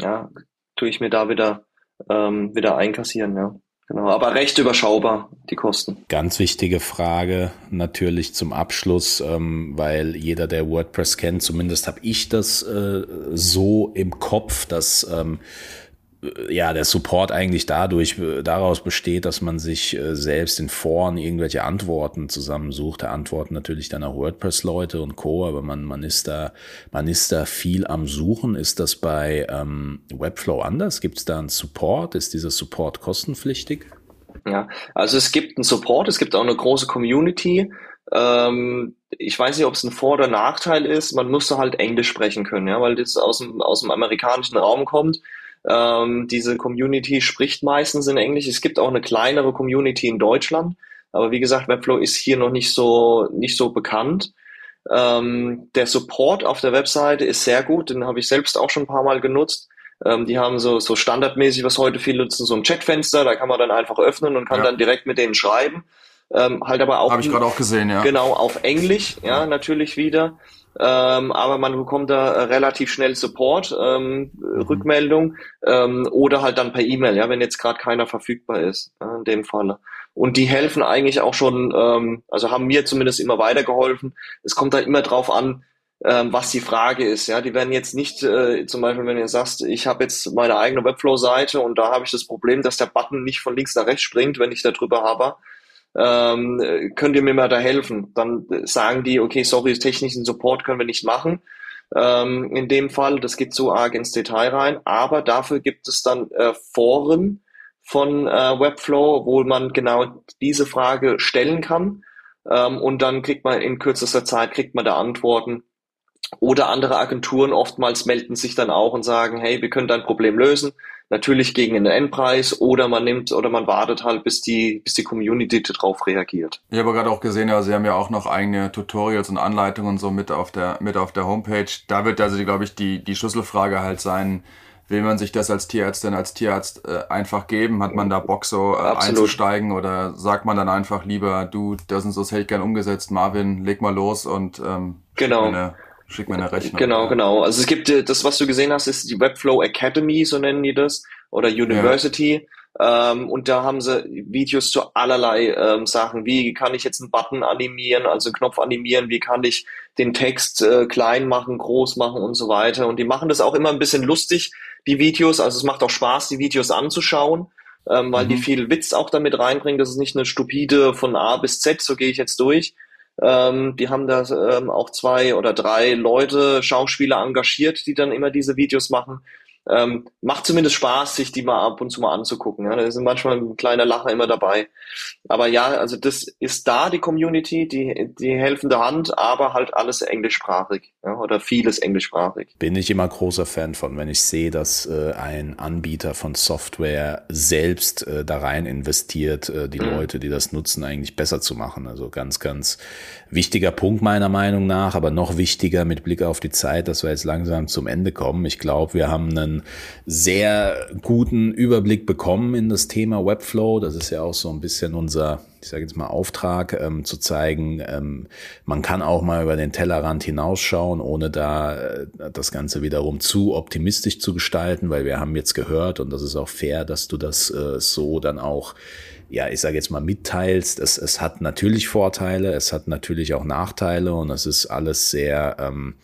Ja, tue ich mir da wieder ähm, wieder einkassieren, ja. Genau, aber recht überschaubar, die Kosten. Ganz wichtige Frage natürlich zum Abschluss, ähm, weil jeder, der WordPress kennt, zumindest habe ich das äh, so im Kopf, dass ähm, ja, der Support eigentlich dadurch, daraus besteht, dass man sich äh, selbst in Foren irgendwelche Antworten zusammensucht. Da antworten natürlich dann auch WordPress-Leute und Co., aber man, man ist da, man ist da viel am Suchen. Ist das bei ähm, Webflow anders? Gibt es da einen Support? Ist dieser Support kostenpflichtig? Ja, also es gibt einen Support, es gibt auch eine große Community. Ähm, ich weiß nicht, ob es ein Vor- oder Nachteil ist. Man muss halt Englisch sprechen können, ja, weil das aus dem, aus dem amerikanischen Raum kommt. Ähm, diese Community spricht meistens in Englisch. Es gibt auch eine kleinere Community in Deutschland, aber wie gesagt, Webflow ist hier noch nicht so nicht so bekannt. Ähm, der Support auf der Webseite ist sehr gut, den habe ich selbst auch schon ein paar Mal genutzt. Ähm, die haben so, so standardmäßig, was heute viele nutzen, so ein Chatfenster, da kann man dann einfach öffnen und kann ja. dann direkt mit denen schreiben. Ähm, halt aber auch. Habe ich gerade auch gesehen, ja. Genau, auf Englisch, ja, natürlich wieder. Ähm, aber man bekommt da äh, relativ schnell Support, ähm, mhm. Rückmeldung ähm, oder halt dann per E-Mail, ja, wenn jetzt gerade keiner verfügbar ist, ja, in dem Falle. Und die helfen eigentlich auch schon, ähm, also haben mir zumindest immer weitergeholfen. Es kommt da immer drauf an, ähm, was die Frage ist. Ja, die werden jetzt nicht, äh, zum Beispiel, wenn ihr sagst, ich habe jetzt meine eigene Webflow-Seite und da habe ich das Problem, dass der Button nicht von links nach rechts springt, wenn ich da drüber habe ähm, könnt ihr mir mal da helfen? Dann sagen die, okay, sorry, technischen Support können wir nicht machen. Ähm, in dem Fall, das geht so arg ins Detail rein, aber dafür gibt es dann äh, Foren von äh, Webflow, wo man genau diese Frage stellen kann ähm, und dann kriegt man in kürzester Zeit kriegt man da Antworten. Oder andere Agenturen oftmals melden sich dann auch und sagen, hey, wir können dein Problem lösen natürlich gegen einen Endpreis oder man nimmt oder man wartet halt, bis die, bis die Community darauf reagiert. Ich habe gerade auch gesehen, ja, Sie haben ja auch noch eigene Tutorials und Anleitungen so mit auf der, mit auf der Homepage. Da wird also, glaube ich, die, die Schlüsselfrage halt sein, will man sich das als Tierärztin, als Tierarzt äh, einfach geben? Hat man da Bock so äh, einzusteigen oder sagt man dann einfach lieber, du, das und so das hätte ich gern umgesetzt, Marvin, leg mal los und ähm, genau. Schick mir eine Rechnung. Genau, genau. Also es gibt äh, das, was du gesehen hast, ist die Webflow Academy, so nennen die das, oder University. Ja. Ähm, und da haben sie Videos zu allerlei ähm, Sachen. Wie kann ich jetzt einen Button animieren, also einen Knopf animieren? Wie kann ich den Text äh, klein machen, groß machen und so weiter? Und die machen das auch immer ein bisschen lustig, die Videos. Also es macht auch Spaß, die Videos anzuschauen, ähm, weil mhm. die viel Witz auch damit reinbringen. Das ist nicht eine stupide von A bis Z, so gehe ich jetzt durch. Ähm, die haben da ähm, auch zwei oder drei Leute, Schauspieler engagiert, die dann immer diese Videos machen ähm, macht zumindest Spaß, sich die mal ab und zu mal anzugucken. Ja. Da ist manchmal ein kleiner Lacher immer dabei. Aber ja, also das ist da, die Community, die, die helfende Hand, aber halt alles englischsprachig ja, oder vieles englischsprachig. Bin ich immer großer Fan von, wenn ich sehe, dass äh, ein Anbieter von Software selbst äh, da rein investiert, äh, die mhm. Leute, die das nutzen, eigentlich besser zu machen. Also ganz, ganz wichtiger Punkt meiner Meinung nach, aber noch wichtiger mit Blick auf die Zeit, dass wir jetzt langsam zum Ende kommen. Ich glaube, wir haben einen sehr guten Überblick bekommen in das Thema Webflow. Das ist ja auch so ein bisschen unser, ich sage jetzt mal, Auftrag, ähm, zu zeigen, ähm, man kann auch mal über den Tellerrand hinausschauen, ohne da äh, das Ganze wiederum zu optimistisch zu gestalten, weil wir haben jetzt gehört, und das ist auch fair, dass du das äh, so dann auch ja, ich sage jetzt mal, mitteilst. Es, es hat natürlich Vorteile, es hat natürlich auch Nachteile und es ist alles sehr ähm,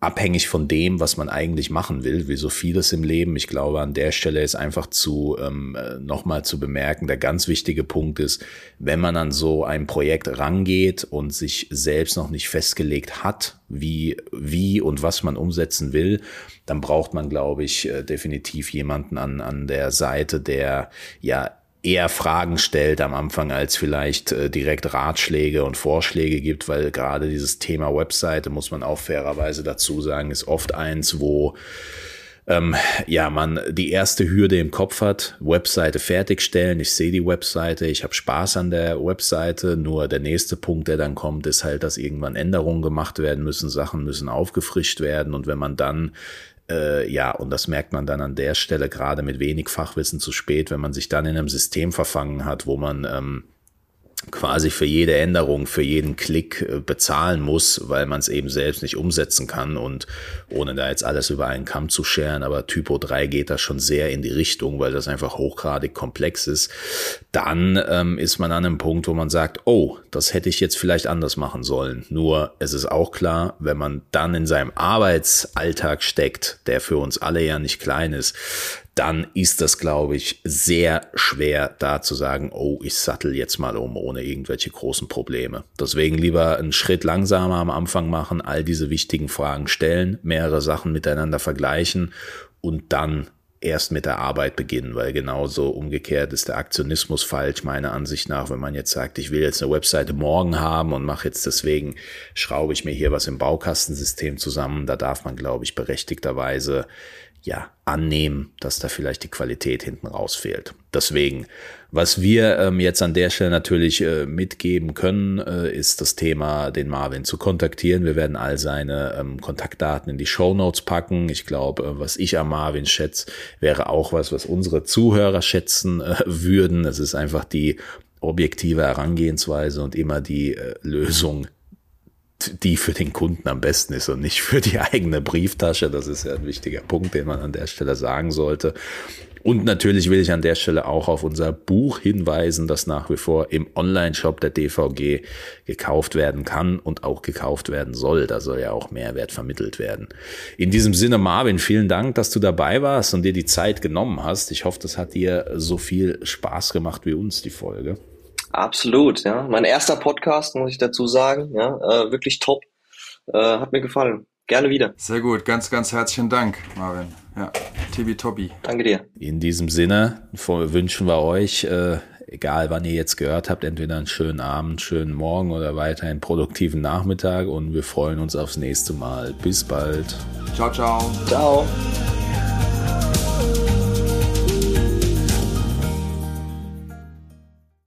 abhängig von dem, was man eigentlich machen will, wie so vieles im Leben. Ich glaube, an der Stelle ist einfach zu ähm, nochmal zu bemerken, der ganz wichtige Punkt ist, wenn man an so ein Projekt rangeht und sich selbst noch nicht festgelegt hat, wie, wie und was man umsetzen will, dann braucht man, glaube ich, äh, definitiv jemanden an, an der Seite, der ja eher Fragen stellt am Anfang, als vielleicht äh, direkt Ratschläge und Vorschläge gibt, weil gerade dieses Thema Webseite, muss man auch fairerweise dazu sagen, ist oft eins, wo ähm, ja, man die erste Hürde im Kopf hat, Webseite fertigstellen, ich sehe die Webseite, ich habe Spaß an der Webseite, nur der nächste Punkt, der dann kommt, ist halt, dass irgendwann Änderungen gemacht werden müssen, Sachen müssen aufgefrischt werden. Und wenn man dann äh, ja, und das merkt man dann an der Stelle gerade mit wenig Fachwissen zu spät, wenn man sich dann in einem System verfangen hat, wo man ähm, quasi für jede Änderung, für jeden Klick äh, bezahlen muss, weil man es eben selbst nicht umsetzen kann und ohne da jetzt alles über einen Kamm zu scheren, aber Typo 3 geht da schon sehr in die Richtung, weil das einfach hochgradig komplex ist, dann ähm, ist man an einem Punkt, wo man sagt, oh, das hätte ich jetzt vielleicht anders machen sollen. Nur es ist auch klar, wenn man dann in seinem Arbeitsalltag steckt, der für uns alle ja nicht klein ist, dann ist das, glaube ich, sehr schwer da zu sagen, oh, ich sattel jetzt mal um ohne irgendwelche großen Probleme. Deswegen lieber einen Schritt langsamer am Anfang machen, all diese wichtigen Fragen stellen, mehrere Sachen miteinander vergleichen und dann erst mit der Arbeit beginnen, weil genauso umgekehrt ist der Aktionismus falsch, meiner Ansicht nach, wenn man jetzt sagt, ich will jetzt eine Webseite morgen haben und mache jetzt deswegen, schraube ich mir hier was im Baukastensystem zusammen, da darf man, glaube ich, berechtigterweise ja, annehmen, dass da vielleicht die Qualität hinten raus fehlt. Deswegen, was wir ähm, jetzt an der Stelle natürlich äh, mitgeben können, äh, ist das Thema, den Marvin zu kontaktieren. Wir werden all seine ähm, Kontaktdaten in die Show Notes packen. Ich glaube, äh, was ich am Marvin schätze, wäre auch was, was unsere Zuhörer schätzen äh, würden. Es ist einfach die objektive Herangehensweise und immer die äh, Lösung die für den Kunden am besten ist und nicht für die eigene Brieftasche. Das ist ja ein wichtiger Punkt, den man an der Stelle sagen sollte. Und natürlich will ich an der Stelle auch auf unser Buch hinweisen, das nach wie vor im Online-Shop der DVG gekauft werden kann und auch gekauft werden soll. Da soll ja auch Mehrwert vermittelt werden. In diesem Sinne, Marvin, vielen Dank, dass du dabei warst und dir die Zeit genommen hast. Ich hoffe, das hat dir so viel Spaß gemacht wie uns, die Folge. Absolut, ja. Mein erster Podcast, muss ich dazu sagen, ja, äh, wirklich top. Äh, hat mir gefallen. Gerne wieder. Sehr gut, ganz, ganz herzlichen Dank, Marvin. Ja, Tibi Tobi. Danke dir. In diesem Sinne wünschen wir euch, äh, egal wann ihr jetzt gehört habt, entweder einen schönen Abend, schönen Morgen oder weiterhin produktiven Nachmittag und wir freuen uns aufs nächste Mal. Bis bald. Ciao, ciao. Ciao.